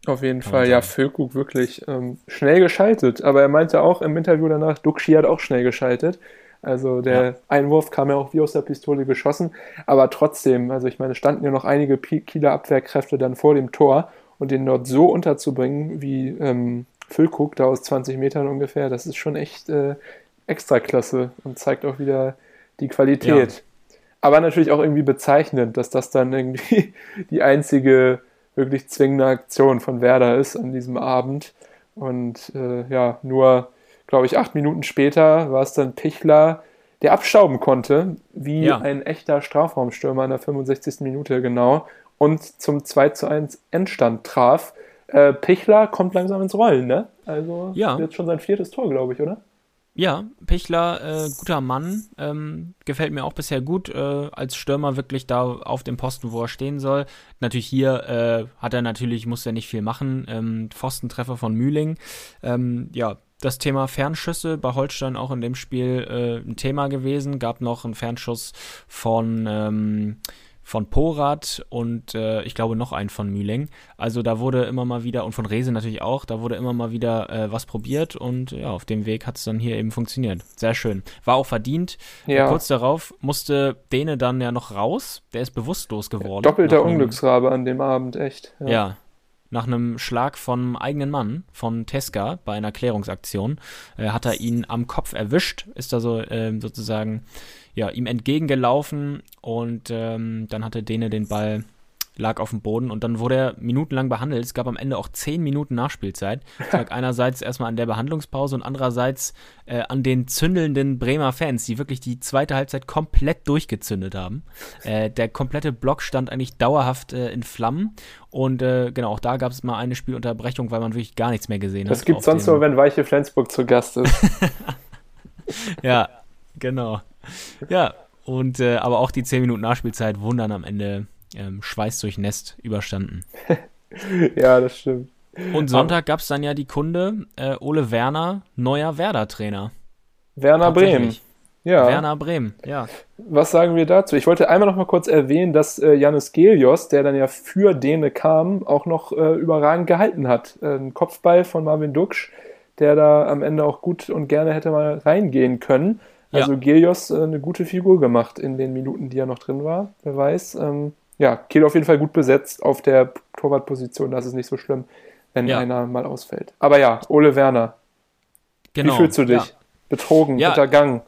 Auf jeden Fall, ja. Füllkrug wirklich ähm, schnell geschaltet. Aber er meinte auch im Interview danach, Duxi hat auch schnell geschaltet. Also der Ja. Einwurf kam ja auch wie aus der Pistole geschossen. Aber trotzdem, also ich meine, es standen ja noch einige Kieler Abwehrkräfte dann vor dem Tor und den dort so unterzubringen, wie ähm, Füllkrug da aus 20 Metern ungefähr. Das ist schon echt äh, Extraklasse und zeigt auch wieder die Qualität. Ja. Aber natürlich auch irgendwie bezeichnend, dass das dann irgendwie die einzige wirklich zwingende Aktion von Werder ist an diesem Abend. Und äh, ja, nur, glaube ich, acht Minuten später war es dann Pichler, der abstauben konnte, wie ja. ein echter Strafraumstürmer in der 65. Minute genau und zum 2 zu 1 Endstand traf. Äh, Pichler kommt langsam ins Rollen, ne? Also ja. jetzt schon sein viertes Tor, glaube ich, oder? Ja, Pichler, äh, guter Mann, ähm, gefällt mir auch bisher gut, äh, als Stürmer wirklich da auf dem Posten, wo er stehen soll. Natürlich hier äh, hat er natürlich, muss er nicht viel machen, ähm, Pfostentreffer von Mühling. Ähm, ja, das Thema Fernschüsse bei Holstein auch in dem Spiel äh, ein Thema gewesen. Gab noch einen Fernschuss von ähm, von Porat und äh, ich glaube noch einen von Mühling. Also da wurde immer mal wieder, und von Rese natürlich auch, da wurde immer mal wieder äh, was probiert und ja, auf dem Weg hat es dann hier eben funktioniert. Sehr schön. War auch verdient. Ja. Kurz darauf musste Dene dann ja noch raus. Der ist bewusstlos geworden. Doppelter Unglücksrabe an dem Abend, echt. Ja. ja nach einem Schlag vom eigenen Mann, von Teska, bei einer Klärungsaktion, äh, hat er ihn am Kopf erwischt, ist also äh, sozusagen ja, ihm entgegengelaufen und ähm, dann hatte Dene den Ball, lag auf dem Boden und dann wurde er minutenlang behandelt. Es gab am Ende auch zehn Minuten Nachspielzeit. Das lag einerseits erstmal an der Behandlungspause und andererseits äh, an den zündelnden Bremer Fans, die wirklich die zweite Halbzeit komplett durchgezündet haben. Äh, der komplette Block stand eigentlich dauerhaft äh, in Flammen und äh, genau, auch da gab es mal eine Spielunterbrechung, weil man wirklich gar nichts mehr gesehen das hat. Das gibt sonst nur, wenn Weiche Flensburg zu Gast ist. ja, genau. Ja, und äh, aber auch die 10 Minuten Nachspielzeit wundern am Ende ähm, schweißdurchnässt überstanden. ja, das stimmt. Und Sonntag gab es dann ja die Kunde, äh, Ole Werner, neuer Werder-Trainer. Werner Bremen. Ja. Werner Bremen, ja. Was sagen wir dazu? Ich wollte einmal noch mal kurz erwähnen, dass äh, Janis Gelios, der dann ja für Dene kam, auch noch äh, überragend gehalten hat. Äh, ein Kopfball von Marvin Duksch, der da am Ende auch gut und gerne hätte mal reingehen können. Also ja. Gelios äh, eine gute Figur gemacht in den Minuten, die er noch drin war. Wer weiß. Ähm, ja, Kiel auf jeden Fall gut besetzt auf der Torwartposition. Das ist nicht so schlimm, wenn ja. einer mal ausfällt. Aber ja, Ole Werner. Genau. Wie fühlst du dich? Ja. Betrogen, ja. untergangen?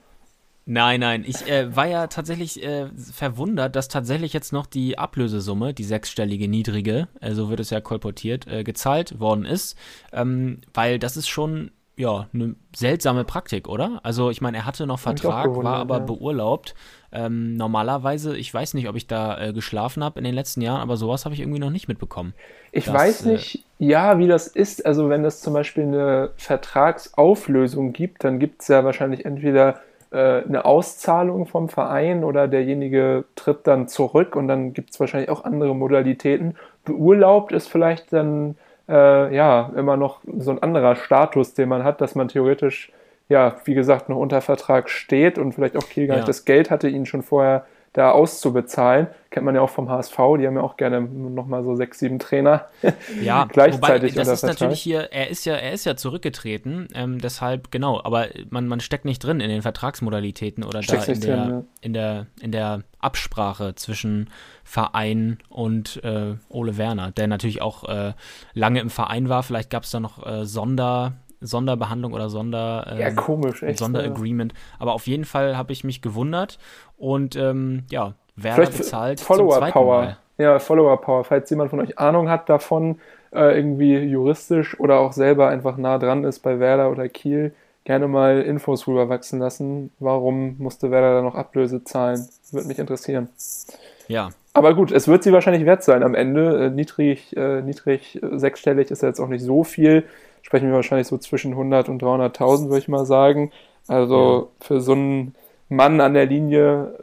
Nein, nein. Ich äh, war ja tatsächlich äh, verwundert, dass tatsächlich jetzt noch die Ablösesumme, die sechsstellige niedrige, äh, so wird es ja kolportiert, äh, gezahlt worden ist. Ähm, weil das ist schon ja, eine seltsame Praktik, oder? Also ich meine, er hatte noch Vertrag, war aber ja. beurlaubt. Ähm, normalerweise, ich weiß nicht, ob ich da äh, geschlafen habe in den letzten Jahren, aber sowas habe ich irgendwie noch nicht mitbekommen. Ich dass, weiß äh, nicht, äh, ja, wie das ist. Also wenn es zum Beispiel eine Vertragsauflösung gibt, dann gibt es ja wahrscheinlich entweder äh, eine Auszahlung vom Verein oder derjenige tritt dann zurück und dann gibt es wahrscheinlich auch andere Modalitäten. Beurlaubt ist vielleicht dann äh, ja immer noch so ein anderer Status, den man hat, dass man theoretisch, ja, wie gesagt, noch unter Vertrag steht und vielleicht auch Kiel gar nicht das Geld hatte, ihn schon vorher da auszubezahlen. Kennt man ja auch vom HSV, die haben ja auch gerne nochmal so sechs, sieben Trainer ja, gleichzeitig. Wobei, das ist natürlich hier, er ist ja, er ist ja zurückgetreten, ähm, deshalb, genau, aber man, man steckt nicht drin in den Vertragsmodalitäten oder Steckst da in der, drin, ja. in, der, in der Absprache zwischen Verein und äh, Ole Werner, der natürlich auch äh, lange im Verein war. Vielleicht gab es da noch äh, Sonder, Sonderbehandlung oder Sonder, ähm, ja, komisch, echt, Sonderagreement. Aber auf jeden Fall habe ich mich gewundert und ähm, ja, Werder Vielleicht bezahlt Follower Power. Ja, Follower Power. Falls jemand von euch Ahnung hat davon, äh, irgendwie juristisch oder auch selber einfach nah dran ist bei Werder oder Kiel, gerne mal Infos rüberwachsen lassen. Warum musste Werder da noch Ablöse zahlen? Würde mich interessieren. Ja. Aber gut, es wird sie wahrscheinlich wert sein am Ende. Äh, niedrig, äh, niedrig äh, sechsstellig ist ja jetzt auch nicht so viel. Sprechen wir wahrscheinlich so zwischen 100 und 300.000, würde ich mal sagen. Also ja. für so einen Mann an der Linie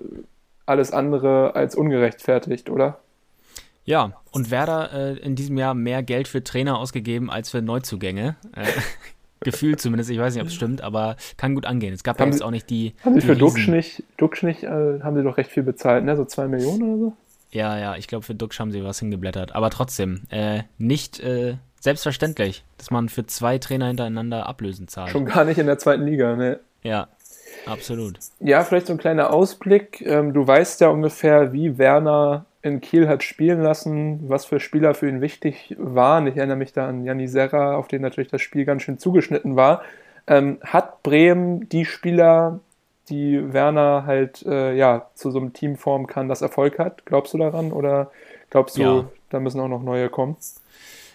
alles andere als ungerechtfertigt, oder? Ja, und Werder äh, in diesem Jahr mehr Geld für Trainer ausgegeben als für Neuzugänge. Äh, gefühlt zumindest, ich weiß nicht, ob es stimmt, aber kann gut angehen. Es gab haben ja jetzt auch nicht die. Haben sie für Duxch nicht, Duxch nicht äh, haben sie doch recht viel bezahlt, ne? So zwei Millionen oder so? Ja, ja, ich glaube, für Duxch haben sie was hingeblättert. Aber trotzdem, äh, nicht äh, selbstverständlich, dass man für zwei Trainer hintereinander Ablösen zahlt. Schon gar nicht in der zweiten Liga, ne? Ja, Absolut. Ja, vielleicht so ein kleiner Ausblick. Ähm, du weißt ja ungefähr, wie Werner in Kiel hat spielen lassen, was für Spieler für ihn wichtig waren. Ich erinnere mich da an Janni Serra, auf den natürlich das Spiel ganz schön zugeschnitten war. Ähm, hat Bremen die Spieler, die Werner halt äh, ja, zu so einem Team formen kann, das Erfolg hat? Glaubst du daran oder glaubst du, ja. da müssen auch noch neue kommen?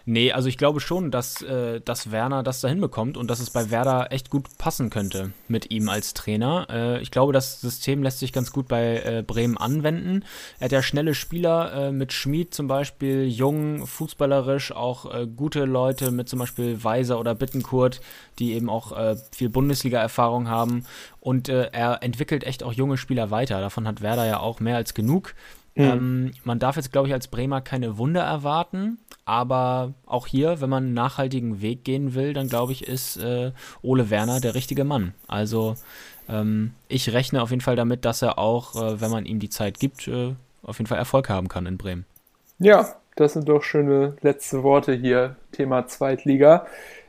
Nee, also ich glaube schon, dass, äh, dass Werner das da hinbekommt und dass es bei Werder echt gut passen könnte mit ihm als Trainer. Äh, ich glaube, das System lässt sich ganz gut bei äh, Bremen anwenden. Er hat ja schnelle Spieler äh, mit Schmid zum Beispiel, jung, fußballerisch, auch äh, gute Leute mit zum Beispiel Weiser oder Bittenkurt, die eben auch äh, viel Bundesliga-Erfahrung haben. Und er entwickelt echt auch junge Spieler weiter. Davon hat Werder ja auch mehr als genug. Mhm. Ähm, man darf jetzt, glaube ich, als Bremer keine Wunder erwarten, aber auch hier, wenn man einen nachhaltigen Weg gehen will, dann glaube ich, ist äh, Ole Werner der richtige Mann. Also ähm, ich rechne auf jeden Fall damit, dass er auch, äh, wenn man ihm die Zeit gibt, äh, auf jeden Fall Erfolg haben kann in Bremen. Ja, das sind doch schöne letzte Worte hier, Thema Zweitliga.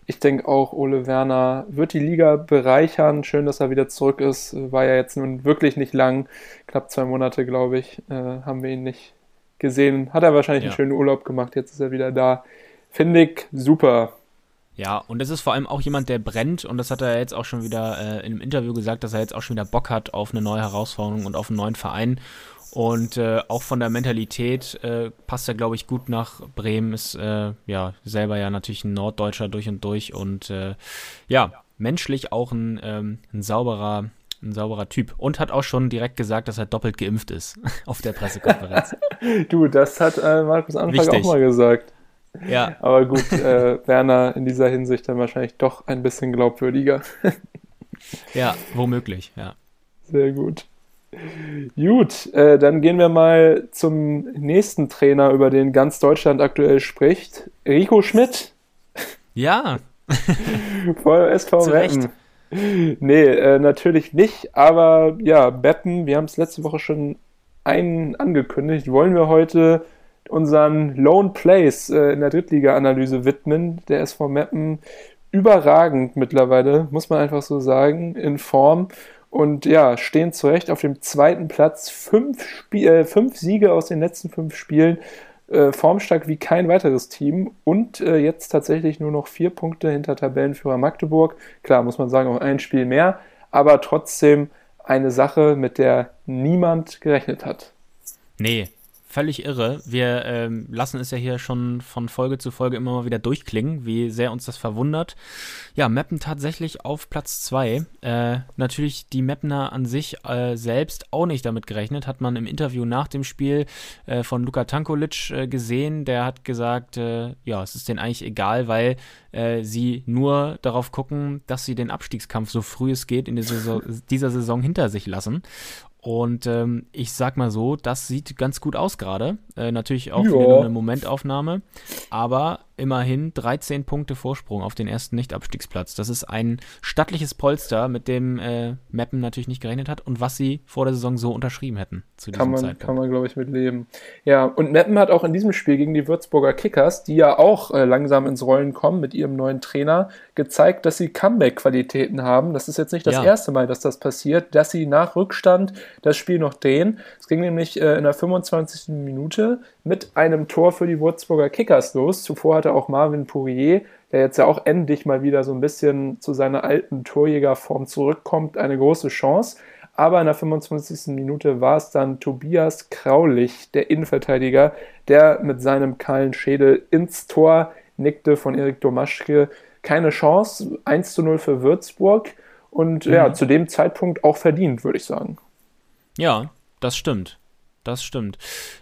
Ich denke auch, Ole Werner wird die Liga bereichern. Schön, dass er wieder zurück ist. War ja jetzt nun wirklich nicht lang. Knapp zwei Monate, glaube ich, äh, haben wir ihn nicht gesehen. Hat er wahrscheinlich ja. einen schönen Urlaub gemacht. Jetzt ist er wieder da. Finde ich super. Ja, und es ist vor allem auch jemand, der brennt. Und das hat er jetzt auch schon wieder äh, in einem Interview gesagt, dass er jetzt auch schon wieder Bock hat auf eine neue Herausforderung und auf einen neuen Verein. Und äh, auch von der Mentalität äh, passt er, glaube ich, gut nach Bremen. Ist äh, ja selber ja natürlich ein Norddeutscher durch und durch und äh, ja, menschlich auch ein, ähm, ein sauberer, ein sauberer Typ. Und hat auch schon direkt gesagt, dass er doppelt geimpft ist auf der Pressekonferenz. du, das hat äh, Markus Anfang Richtig. auch mal gesagt. Ja. Aber gut, äh, Werner in dieser Hinsicht dann wahrscheinlich doch ein bisschen glaubwürdiger. ja, womöglich, ja. Sehr gut. Gut, äh, dann gehen wir mal zum nächsten Trainer, über den ganz Deutschland aktuell spricht. Rico Schmidt. Ja. Voll SV Meppen. Nee, äh, natürlich nicht, aber ja, Beppen, wir haben es letzte Woche schon einen angekündigt, wollen wir heute unseren Lone Place äh, in der Drittliga-Analyse widmen. Der SV Meppen überragend mittlerweile, muss man einfach so sagen, in Form und ja, stehen zurecht auf dem zweiten Platz. Fünf, Spie äh, fünf Siege aus den letzten fünf Spielen. Äh, formstark wie kein weiteres Team und äh, jetzt tatsächlich nur noch vier Punkte hinter Tabellenführer Magdeburg. Klar, muss man sagen, auch ein Spiel mehr, aber trotzdem eine Sache, mit der niemand gerechnet hat. Nee, völlig irre. Wir ähm, lassen es ja hier schon von Folge zu Folge immer mal wieder durchklingen, wie sehr uns das verwundert. Ja, Meppen tatsächlich auf Platz 2. Äh, natürlich die Meppener an sich äh, selbst auch nicht damit gerechnet, hat man im Interview nach dem Spiel äh, von Luka Tankulic äh, gesehen. Der hat gesagt, äh, ja, es ist denen eigentlich egal, weil äh, sie nur darauf gucken, dass sie den Abstiegskampf so früh es geht in dieser dieser Saison hinter sich lassen. Und ähm, ich sag mal so, das sieht ganz gut aus gerade. Äh, natürlich auch ja. nur eine Momentaufnahme. Aber immerhin 13 Punkte Vorsprung auf den ersten Nicht-Abstiegsplatz. Das ist ein stattliches Polster, mit dem äh, Meppen natürlich nicht gerechnet hat und was sie vor der Saison so unterschrieben hätten zu diesem kann man, Zeitpunkt. Kann man, glaube ich, mit leben. Ja, und Meppen hat auch in diesem Spiel gegen die Würzburger Kickers, die ja auch äh, langsam ins Rollen kommen mit ihrem neuen Trainer, gezeigt, dass sie Comeback-Qualitäten haben. Das ist jetzt nicht das ja. erste Mal, dass das passiert, dass sie nach Rückstand das Spiel noch drehen. Es ging nämlich äh, in der 25. Minute mit einem Tor für die Würzburger Kickers los. Zuvor hatte auch Marvin Pourier, der jetzt ja auch endlich mal wieder so ein bisschen zu seiner alten Torjägerform zurückkommt, eine große Chance. Aber in der 25. Minute war es dann Tobias Kraulich, der Innenverteidiger, der mit seinem kahlen Schädel ins Tor nickte von Erik Domaschke. Keine Chance, 1 zu 0 für Würzburg und mhm. ja, zu dem Zeitpunkt auch verdient, würde ich sagen. Ja, das stimmt. Das stimmt.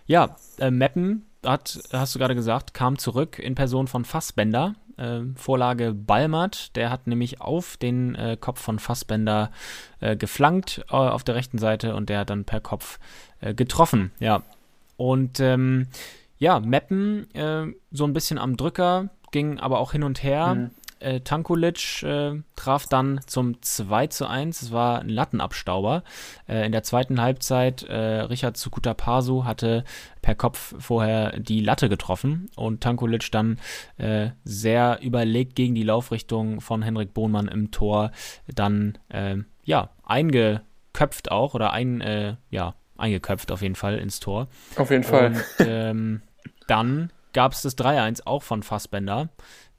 Ja, äh, Meppen hat, hast du gerade gesagt, kam zurück in Person von Fassbender. Äh, Vorlage Balmert, der hat nämlich auf den äh, Kopf von Fassbender äh, geflankt äh, auf der rechten Seite und der hat dann per Kopf äh, getroffen. Ja. Und ähm, ja, Meppen äh, so ein bisschen am Drücker, ging aber auch hin und her. Mhm äh, Tankulic äh, traf dann zum 2 zu 1. Es war ein Lattenabstauber. Äh, in der zweiten Halbzeit äh, Richard Sukutapasu hatte per Kopf vorher die Latte getroffen und Tankulic dann äh, sehr überlegt gegen die Laufrichtung von Henrik Bohnmann im Tor dann äh, ja eingeköpft auch oder ein ja eingeköpft auf jeden Fall ins Tor. Auf jeden Fall. Und ähm, dann gab es das 3-1 auch von Fassbender.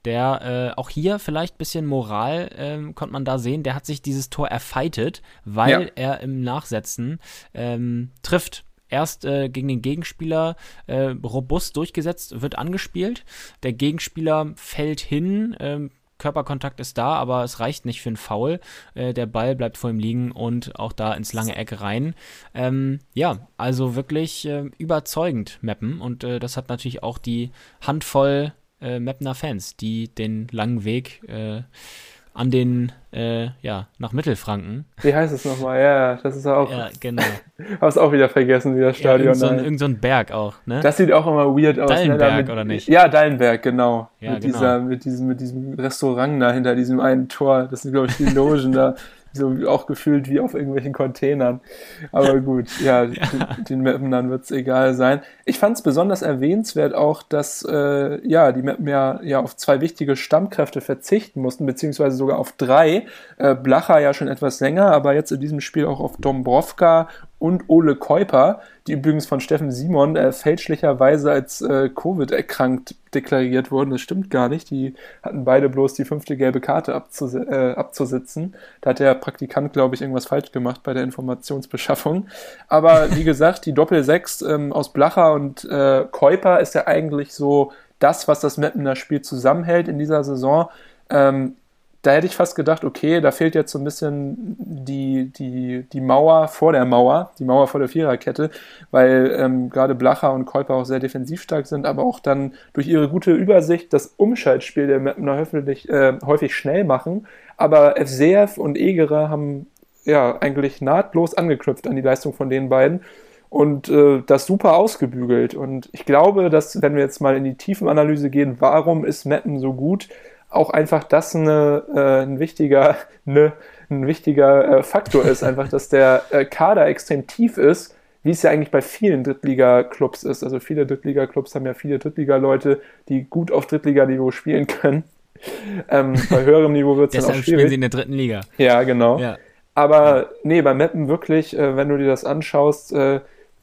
Der äh, auch hier vielleicht ein bisschen Moral ähm, konnte man da sehen. Der hat sich dieses Tor erfeitet, weil Ja. er im Nachsetzen ähm, trifft. Erst äh, gegen den Gegenspieler äh, robust durchgesetzt, wird angespielt. Der Gegenspieler fällt hin, ähm, Körperkontakt ist da, aber es reicht nicht für einen Foul. Äh, der Ball bleibt vor ihm liegen und auch da ins lange Eck rein. Ähm, ja, also wirklich äh, überzeugend Meppen und äh, das hat natürlich auch die Handvoll äh, Mapner Fans, die den langen Weg äh, an den, äh, ja, nach Mittelfranken. Wie heißt es nochmal? Ja, das ist auch. Ja, genau. Hab's auch wieder vergessen, wie das ja, Stadion irgend, so ein, irgend so ein Berg auch, ne? Das sieht auch immer weird aus. ne, da Dallenberg, mit, oder nicht? Ja, Dallenberg, genau. Ja, mit, genau. Dieser, mit, diesem, mit diesem Restaurant da hinter diesem einen Tor. Das sind, glaube ich, die Logen da. So auch gefühlt wie auf irgendwelchen Containern. Aber gut, ja, Den, den Mappen dann wird's egal sein. Ich fand es besonders erwähnenswert auch, dass äh, ja, die Mappen ja, ja auf zwei wichtige Stammkräfte verzichten mussten, beziehungsweise sogar auf drei. Äh, Blacher ja schon etwas länger, aber jetzt in diesem Spiel auch auf Dombrovka und Ole Keuper, die übrigens von Steffen Simon äh, fälschlicherweise als äh, Covid erkrankt deklariert wurden. Das stimmt gar nicht. Die hatten beide bloß die fünfte gelbe Karte abzus äh, abzusitzen. Da hat der Praktikant, glaube ich, irgendwas falsch gemacht bei der Informationsbeschaffung. Aber wie gesagt, die Doppel-Sechs ähm, aus Blacher und äh, Keuper ist ja eigentlich so das, was das Mappener Spiel zusammenhält in dieser Saison. Ähm, da hätte ich fast gedacht, okay, da fehlt jetzt so ein bisschen die, die, die Mauer vor der Mauer, die Mauer vor der Viererkette, weil ähm, gerade Blacher und Kolper auch sehr defensiv stark sind, aber auch dann durch ihre gute Übersicht das Umschaltspiel der Mapner häufig, äh, häufig schnell machen. Aber FCF und Egerer haben ja eigentlich nahtlos angeknüpft an die Leistung von den beiden und äh, das super ausgebügelt. Und ich glaube, dass, wenn wir jetzt mal in die Tiefenanalyse gehen, warum ist Meppen so gut, auch einfach das eine, äh, ein wichtiger, ne, ein wichtiger äh, Faktor ist, einfach, dass der äh, Kader extrem tief ist, wie es ja eigentlich bei vielen Drittliga-Clubs ist. Also viele Drittliga-Clubs haben ja viele Drittliga-Leute, die gut auf Drittliganiveau spielen können. Ähm, bei höherem Niveau wird es dann auch Deshalb spielen schwierig. sie in der dritten Liga. Ja, genau. Ja. Aber nee, bei Meppen wirklich, äh, wenn du dir das anschaust, äh,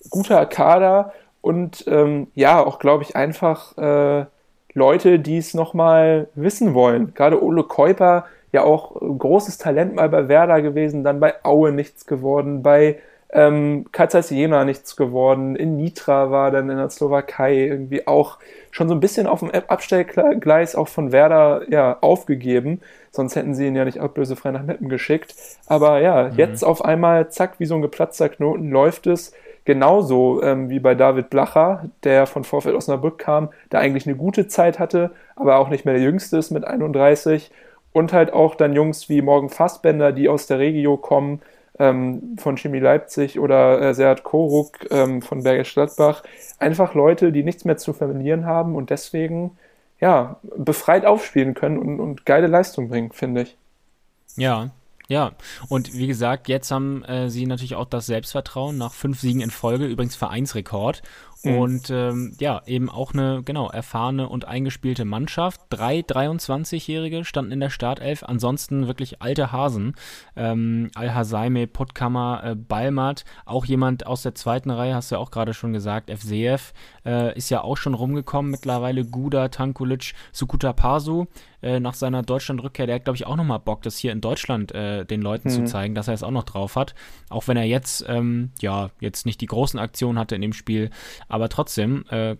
guter Kader und ähm, ja, auch glaube ich einfach äh, Leute, die es nochmal wissen wollen. Gerade Ole Keuper, ja auch großes Talent mal bei Werder gewesen, dann bei Aue nichts geworden, bei ähm, Katsas Jena nichts geworden, in Nitra war dann in der Slowakei irgendwie auch schon so ein bisschen auf dem Abstellgleis auch von Werder ja, aufgegeben. Sonst hätten sie ihn ja nicht ablösefrei nach Meppen geschickt. Aber ja, Mhm. jetzt auf einmal, zack, wie so ein geplatzter Knoten läuft es. Genauso ähm, wie bei David Blacher, der von Vorfeld Osnabrück kam, der eigentlich eine gute Zeit hatte, aber auch nicht mehr der Jüngste ist mit 31. Und halt auch dann Jungs wie Morgen Fassbender, die aus der Regio kommen, ähm, von Chemie Leipzig oder äh, Serhat Koruk ähm, von Bergisch Gladbach. Einfach Leute, die nichts mehr zu verlieren haben und deswegen ja befreit aufspielen können und, und geile Leistung bringen, finde ich. Ja, ja. Und wie gesagt, jetzt haben äh, sie natürlich auch das Selbstvertrauen nach fünf Siegen in Folge, übrigens Vereinsrekord. Mhm. Und ähm, ja, eben auch eine, genau, erfahrene und eingespielte Mannschaft. Drei 23-Jährige standen in der Startelf, ansonsten wirklich alte Hasen. Ähm, Al-Hasaime, Puttkammer, äh, Balmat, auch jemand aus der zweiten Reihe, hast du ja auch gerade schon gesagt, FCF, äh, ist ja auch schon rumgekommen mittlerweile. Guda, Tankulic, Sukuta Pasu, äh, nach seiner Deutschland-Rückkehr, der hat, glaube ich, auch nochmal Bock, das hier in Deutschland äh, den Leuten zu zeigen, dass er es auch noch drauf hat. Auch wenn er jetzt, ähm, ja, jetzt nicht die großen Aktionen hatte in dem Spiel, aber trotzdem, äh,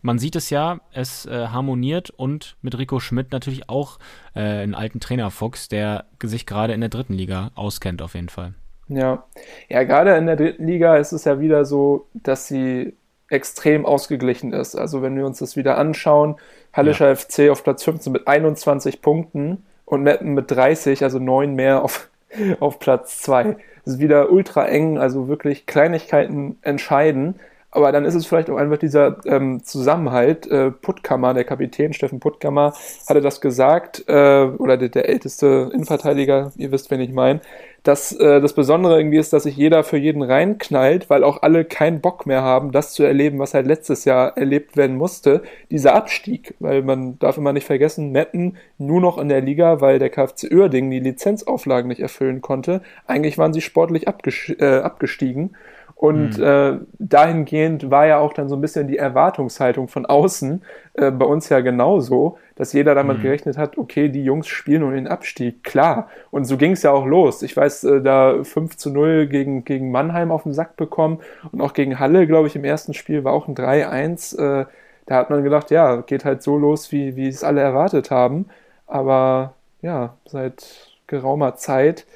man sieht es ja, es äh, harmoniert und mit Rico Schmidt natürlich auch äh, einen alten Trainerfuchs, der sich gerade in der dritten Liga auskennt, auf jeden Fall. Ja, ja, gerade in der dritten Liga ist es ja wieder so, dass sie extrem ausgeglichen ist. Also wenn wir uns das wieder anschauen, Hallischer FC auf Platz 15 mit 21 Punkten und Meppen mit 30, also neun mehr auf, auf Platz 2. Es ist wieder ultra eng, also wirklich Kleinigkeiten entscheiden. Aber dann ist es vielleicht auch einfach dieser ähm, Zusammenhalt. Äh, Puttkammer, der Kapitän Steffen Puttkammer, hatte das gesagt, äh, oder der, der älteste Innenverteidiger, ihr wisst, wen ich meine, dass äh, das Besondere irgendwie ist, dass sich jeder für jeden reinknallt, weil auch alle keinen Bock mehr haben, das zu erleben, was halt letztes Jahr erlebt werden musste. Dieser Abstieg, weil man darf immer nicht vergessen, Metten nur noch in der Liga, weil der KfC Uerdingen die Lizenzauflagen nicht erfüllen konnte. Eigentlich waren sie sportlich äh, abgestiegen. Und mhm. äh, dahingehend war ja auch dann so ein bisschen die Erwartungshaltung von außen äh, bei uns ja genauso, dass jeder damit mhm. gerechnet hat, okay, die Jungs spielen um den Abstieg, klar. Und so ging es ja auch los. Ich weiß, äh, da 5 zu 0 gegen, gegen Mannheim auf den Sack bekommen und auch gegen Halle, glaube ich, im ersten Spiel war auch ein 3-1. Äh, da hat man gedacht, ja, geht halt so los, wie, wie es alle erwartet haben. Aber ja, seit geraumer Zeit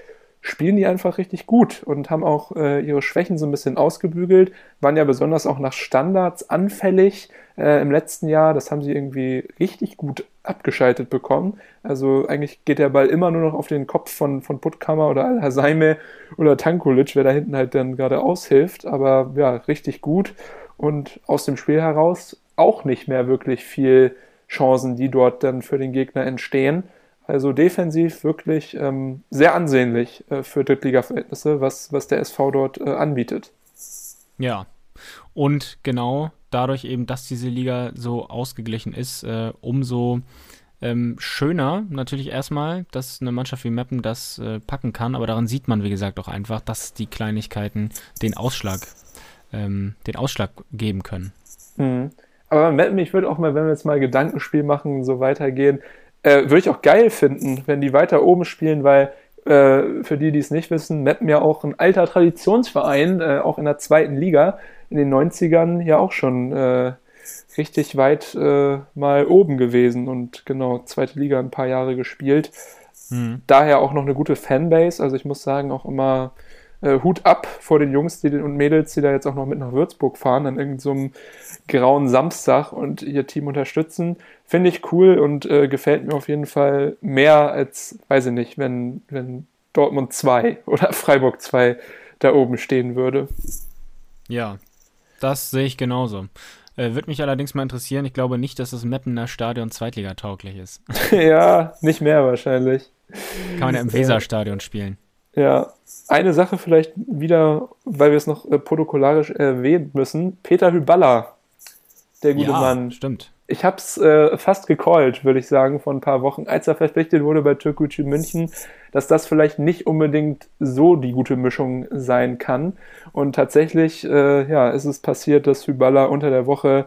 spielen die einfach richtig gut und haben auch äh, ihre Schwächen so ein bisschen ausgebügelt, waren ja besonders auch nach Standards anfällig äh, im letzten Jahr. Das haben sie irgendwie richtig gut abgeschaltet bekommen. Also eigentlich geht der Ball immer nur noch auf den Kopf von, von Puttkammer oder Al-Hasaime oder Tankulic, wer da hinten halt dann gerade aushilft. Aber ja, richtig gut und aus dem Spiel heraus auch nicht mehr wirklich viel Chancen, die dort dann für den Gegner entstehen. Also defensiv wirklich ähm, sehr ansehnlich äh, für Drittliga-Verhältnisse, was, was der SV dort äh, anbietet. Ja, und genau dadurch eben, dass diese Liga so ausgeglichen ist, äh, umso ähm, schöner natürlich erstmal, dass eine Mannschaft wie Meppen das äh, packen kann, aber daran sieht man, wie gesagt, auch einfach, dass die Kleinigkeiten den Ausschlag, ähm, den Ausschlag geben können. Mhm. Aber Meppen, ich würde auch mal, wenn wir jetzt mal Gedankenspiel machen, so weitergehen, äh, würde ich auch geil finden, wenn die weiter oben spielen, weil äh, für die, die es nicht wissen, Meppen ja auch ein alter Traditionsverein, äh, auch in der zweiten Liga, in den 90ern ja auch schon äh, richtig weit äh, mal oben gewesen und genau, zweite Liga ein paar Jahre gespielt. Hm. Daher auch noch eine gute Fanbase, also ich muss sagen, auch immer äh, Hut ab vor den Jungs die, und Mädels, die da jetzt auch noch mit nach Würzburg fahren, an irgendeinem so grauen Samstag und ihr Team unterstützen. Finde ich cool und äh, gefällt mir auf jeden Fall mehr als, weiß ich nicht, wenn, wenn Dortmund 2 oder Freiburg 2 da oben stehen würde. Ja, das sehe ich genauso. Äh, Würde mich allerdings mal interessieren. Ich glaube nicht, dass das Meppener Stadion zweitligatauglich ist. ja, nicht mehr wahrscheinlich. Kann man ja im Weserstadion spielen. Ja, eine Sache vielleicht wieder, weil wir es noch äh, protokollarisch erwähnen müssen. Peter Hyballa, der gute ja, Mann. stimmt. Ich habe es äh, fast gecallt, würde ich sagen, vor ein paar Wochen, als er verpflichtet wurde bei Türkgücü München, dass das vielleicht nicht unbedingt so die gute Mischung sein kann. Und tatsächlich äh, ja, ist es passiert, dass Hyballa unter der Woche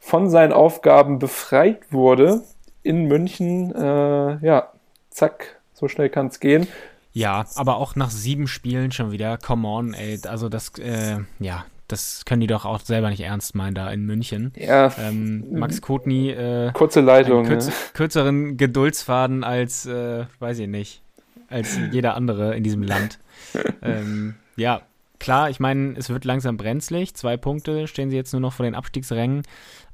von seinen Aufgaben befreit wurde in München. Äh, ja, zack, so schnell kann es gehen. Ja, aber auch nach sieben Spielen schon wieder. Come on, ey. Also das, äh, ja, das können die doch auch selber nicht ernst meinen da in München. Ja. Ähm, Max Kotny, äh, kurze Leitung. Kürz, ja. Kürzeren Geduldsfaden als, äh, weiß ich nicht, als jeder andere in diesem Land. ähm, ja, klar, ich meine, es wird langsam brenzlig. Zwei Punkte stehen sie jetzt nur noch vor den Abstiegsrängen.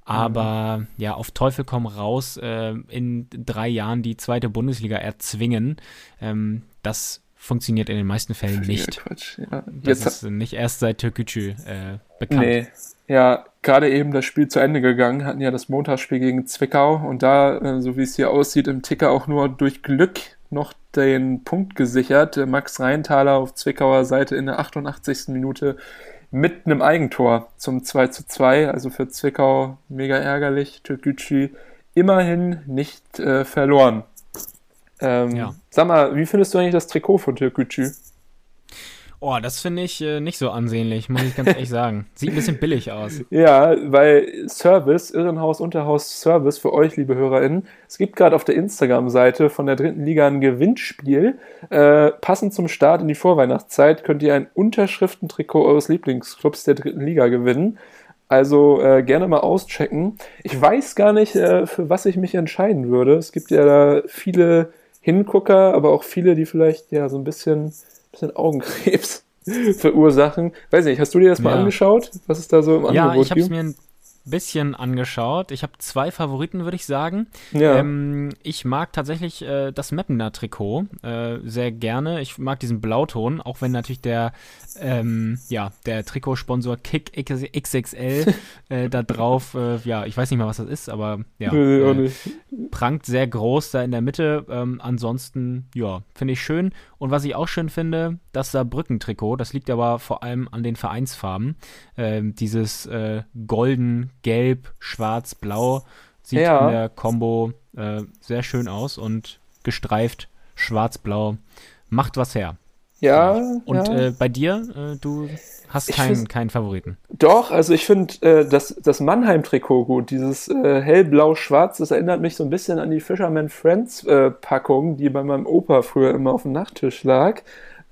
Aber mhm. ja, auf Teufel komm raus, äh, in drei Jahren die zweite Bundesliga erzwingen. Ähm, das funktioniert in den meisten Fällen nicht. Quatsch, ja. Das Jetzt ist nicht erst seit Türkgücü äh, bekannt. Nee, ja, gerade eben das Spiel zu Ende gegangen, hatten ja das Montagsspiel gegen Zwickau und da, äh, so wie es hier aussieht, im Ticker auch nur durch Glück noch den Punkt gesichert. Max Reintaler auf Zwickauer Seite in der 88. Minute mit einem Eigentor zum 2 zu 2. Also für Zwickau mega ärgerlich. Türkgücü immerhin nicht äh, verloren. Ähm, ja. Sag mal, wie findest du eigentlich das Trikot von Türkgücü? Oh, das finde ich äh, nicht so ansehnlich, muss ich ganz ehrlich sagen. Sieht ein bisschen billig aus. Ja, weil Service, Irrenhaus, Unterhaus Service für euch, liebe HörerInnen. Es gibt gerade auf der Instagram-Seite von der dritten Liga ein Gewinnspiel. Äh, passend zum Start in die Vorweihnachtszeit könnt ihr ein Unterschriftentrikot eures Lieblingsclubs der dritten Liga gewinnen. Also äh, gerne mal auschecken. Ich weiß gar nicht, äh, für was ich mich entscheiden würde. Es gibt ja da viele Hingucker, aber auch viele, die vielleicht ja so ein bisschen, bisschen Augenkrebs verursachen. Weiß nicht, hast du dir das mal ja. angeschaut, was es da so im Angebot gibt? Ja, ich habe es mir ein bisschen angeschaut. Ich habe zwei Favoriten, würde ich sagen. Ja. Ähm, ich mag tatsächlich äh, das Mappener Trikot äh, sehr gerne. Ich mag diesen Blauton, auch wenn natürlich der, ähm, ja, der Trikotsponsor Kick XXL äh, da drauf, äh, ja, ich weiß nicht mal, was das ist, aber ja, äh, prangt sehr groß da in der Mitte. Ähm, ansonsten, ja, finde ich schön. Und was ich auch schön finde, das Saarbrücken-Trikot, das liegt aber vor allem an den Vereinsfarben. Ähm, dieses äh, golden, gelb, schwarz, blau sieht ja. in der Combo äh, sehr schön aus und gestreift schwarz-blau macht was her. Ja. Und ja. Äh, bei dir, äh, du hast keinen, keinen Favoriten. Doch, also ich finde äh, das, das Mannheim-Trikot gut. Dieses äh, hellblau-schwarz, das erinnert mich so ein bisschen an die Fisherman Friends äh, die bei meinem Opa früher immer auf dem Nachttisch lag.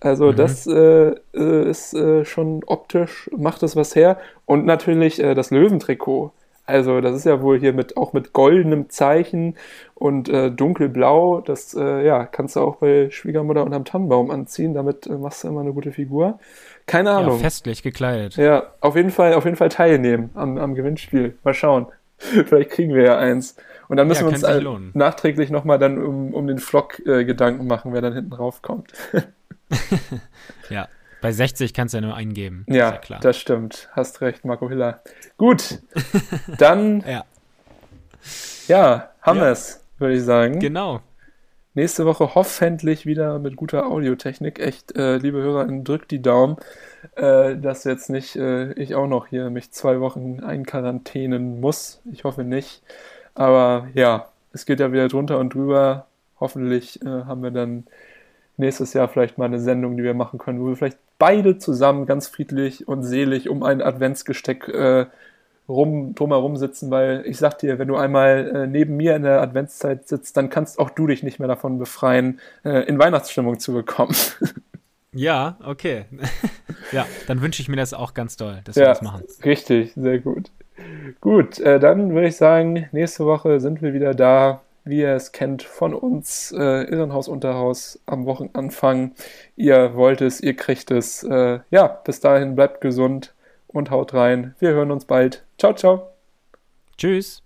Also das äh, äh, ist äh, schon optisch, macht es was her. Und natürlich äh, das Löwentrikot. Also das ist ja wohl hier mit auch mit goldenem Zeichen und äh, dunkelblau. Das äh, ja, kannst du auch bei Schwiegermutter unterm Tannenbaum anziehen. Damit machst du immer eine gute Figur. Keine Ja, Ahnung. festlich gekleidet. Ja, auf jeden Fall, auf jeden Fall teilnehmen am, am Gewinnspiel. Mal schauen. Vielleicht kriegen wir ja eins. Und dann müssen Ja, wir uns nachträglich nochmal dann um, um den Flock Gedanken machen, wer dann hinten raufkommt. Ja. Bei 60 kannst du ja nur eingeben. Ja, ja klar. das stimmt. Hast recht, Marco Hiller. Gut, dann, ja, ja, haben Ja. wir es, würde ich sagen. genau. Nächste Woche hoffentlich wieder mit guter Audiotechnik. Echt, äh, liebe HörerInnen, drückt die Daumen, äh, dass jetzt nicht äh, ich auch noch hier mich zwei Wochen einquarantänen muss. Ich hoffe nicht. Aber ja, es geht ja wieder drunter und drüber. Hoffentlich äh, haben wir dann nächstes Jahr vielleicht mal eine Sendung, die wir machen können, wo wir vielleicht beide zusammen ganz friedlich und selig um ein Adventsgesteck äh, rum, drumherum sitzen, weil ich sag dir, wenn du einmal äh, neben mir in der Adventszeit sitzt, dann kannst auch du dich nicht mehr davon befreien, äh, in Weihnachtsstimmung zu bekommen. Ja, okay. ja, dann wünsche ich mir das auch ganz doll, dass wir ja, das machen. richtig, sehr gut. Gut, äh, dann würde ich sagen, nächste Woche sind wir wieder da, wie ihr es kennt von uns, äh, Irrenhaus Unterhaus am Wochenanfang. Ihr wollt es, ihr kriegt es. Äh, ja, bis dahin bleibt gesund und haut rein. Wir hören uns bald. Ciao, ciao. Tschüss.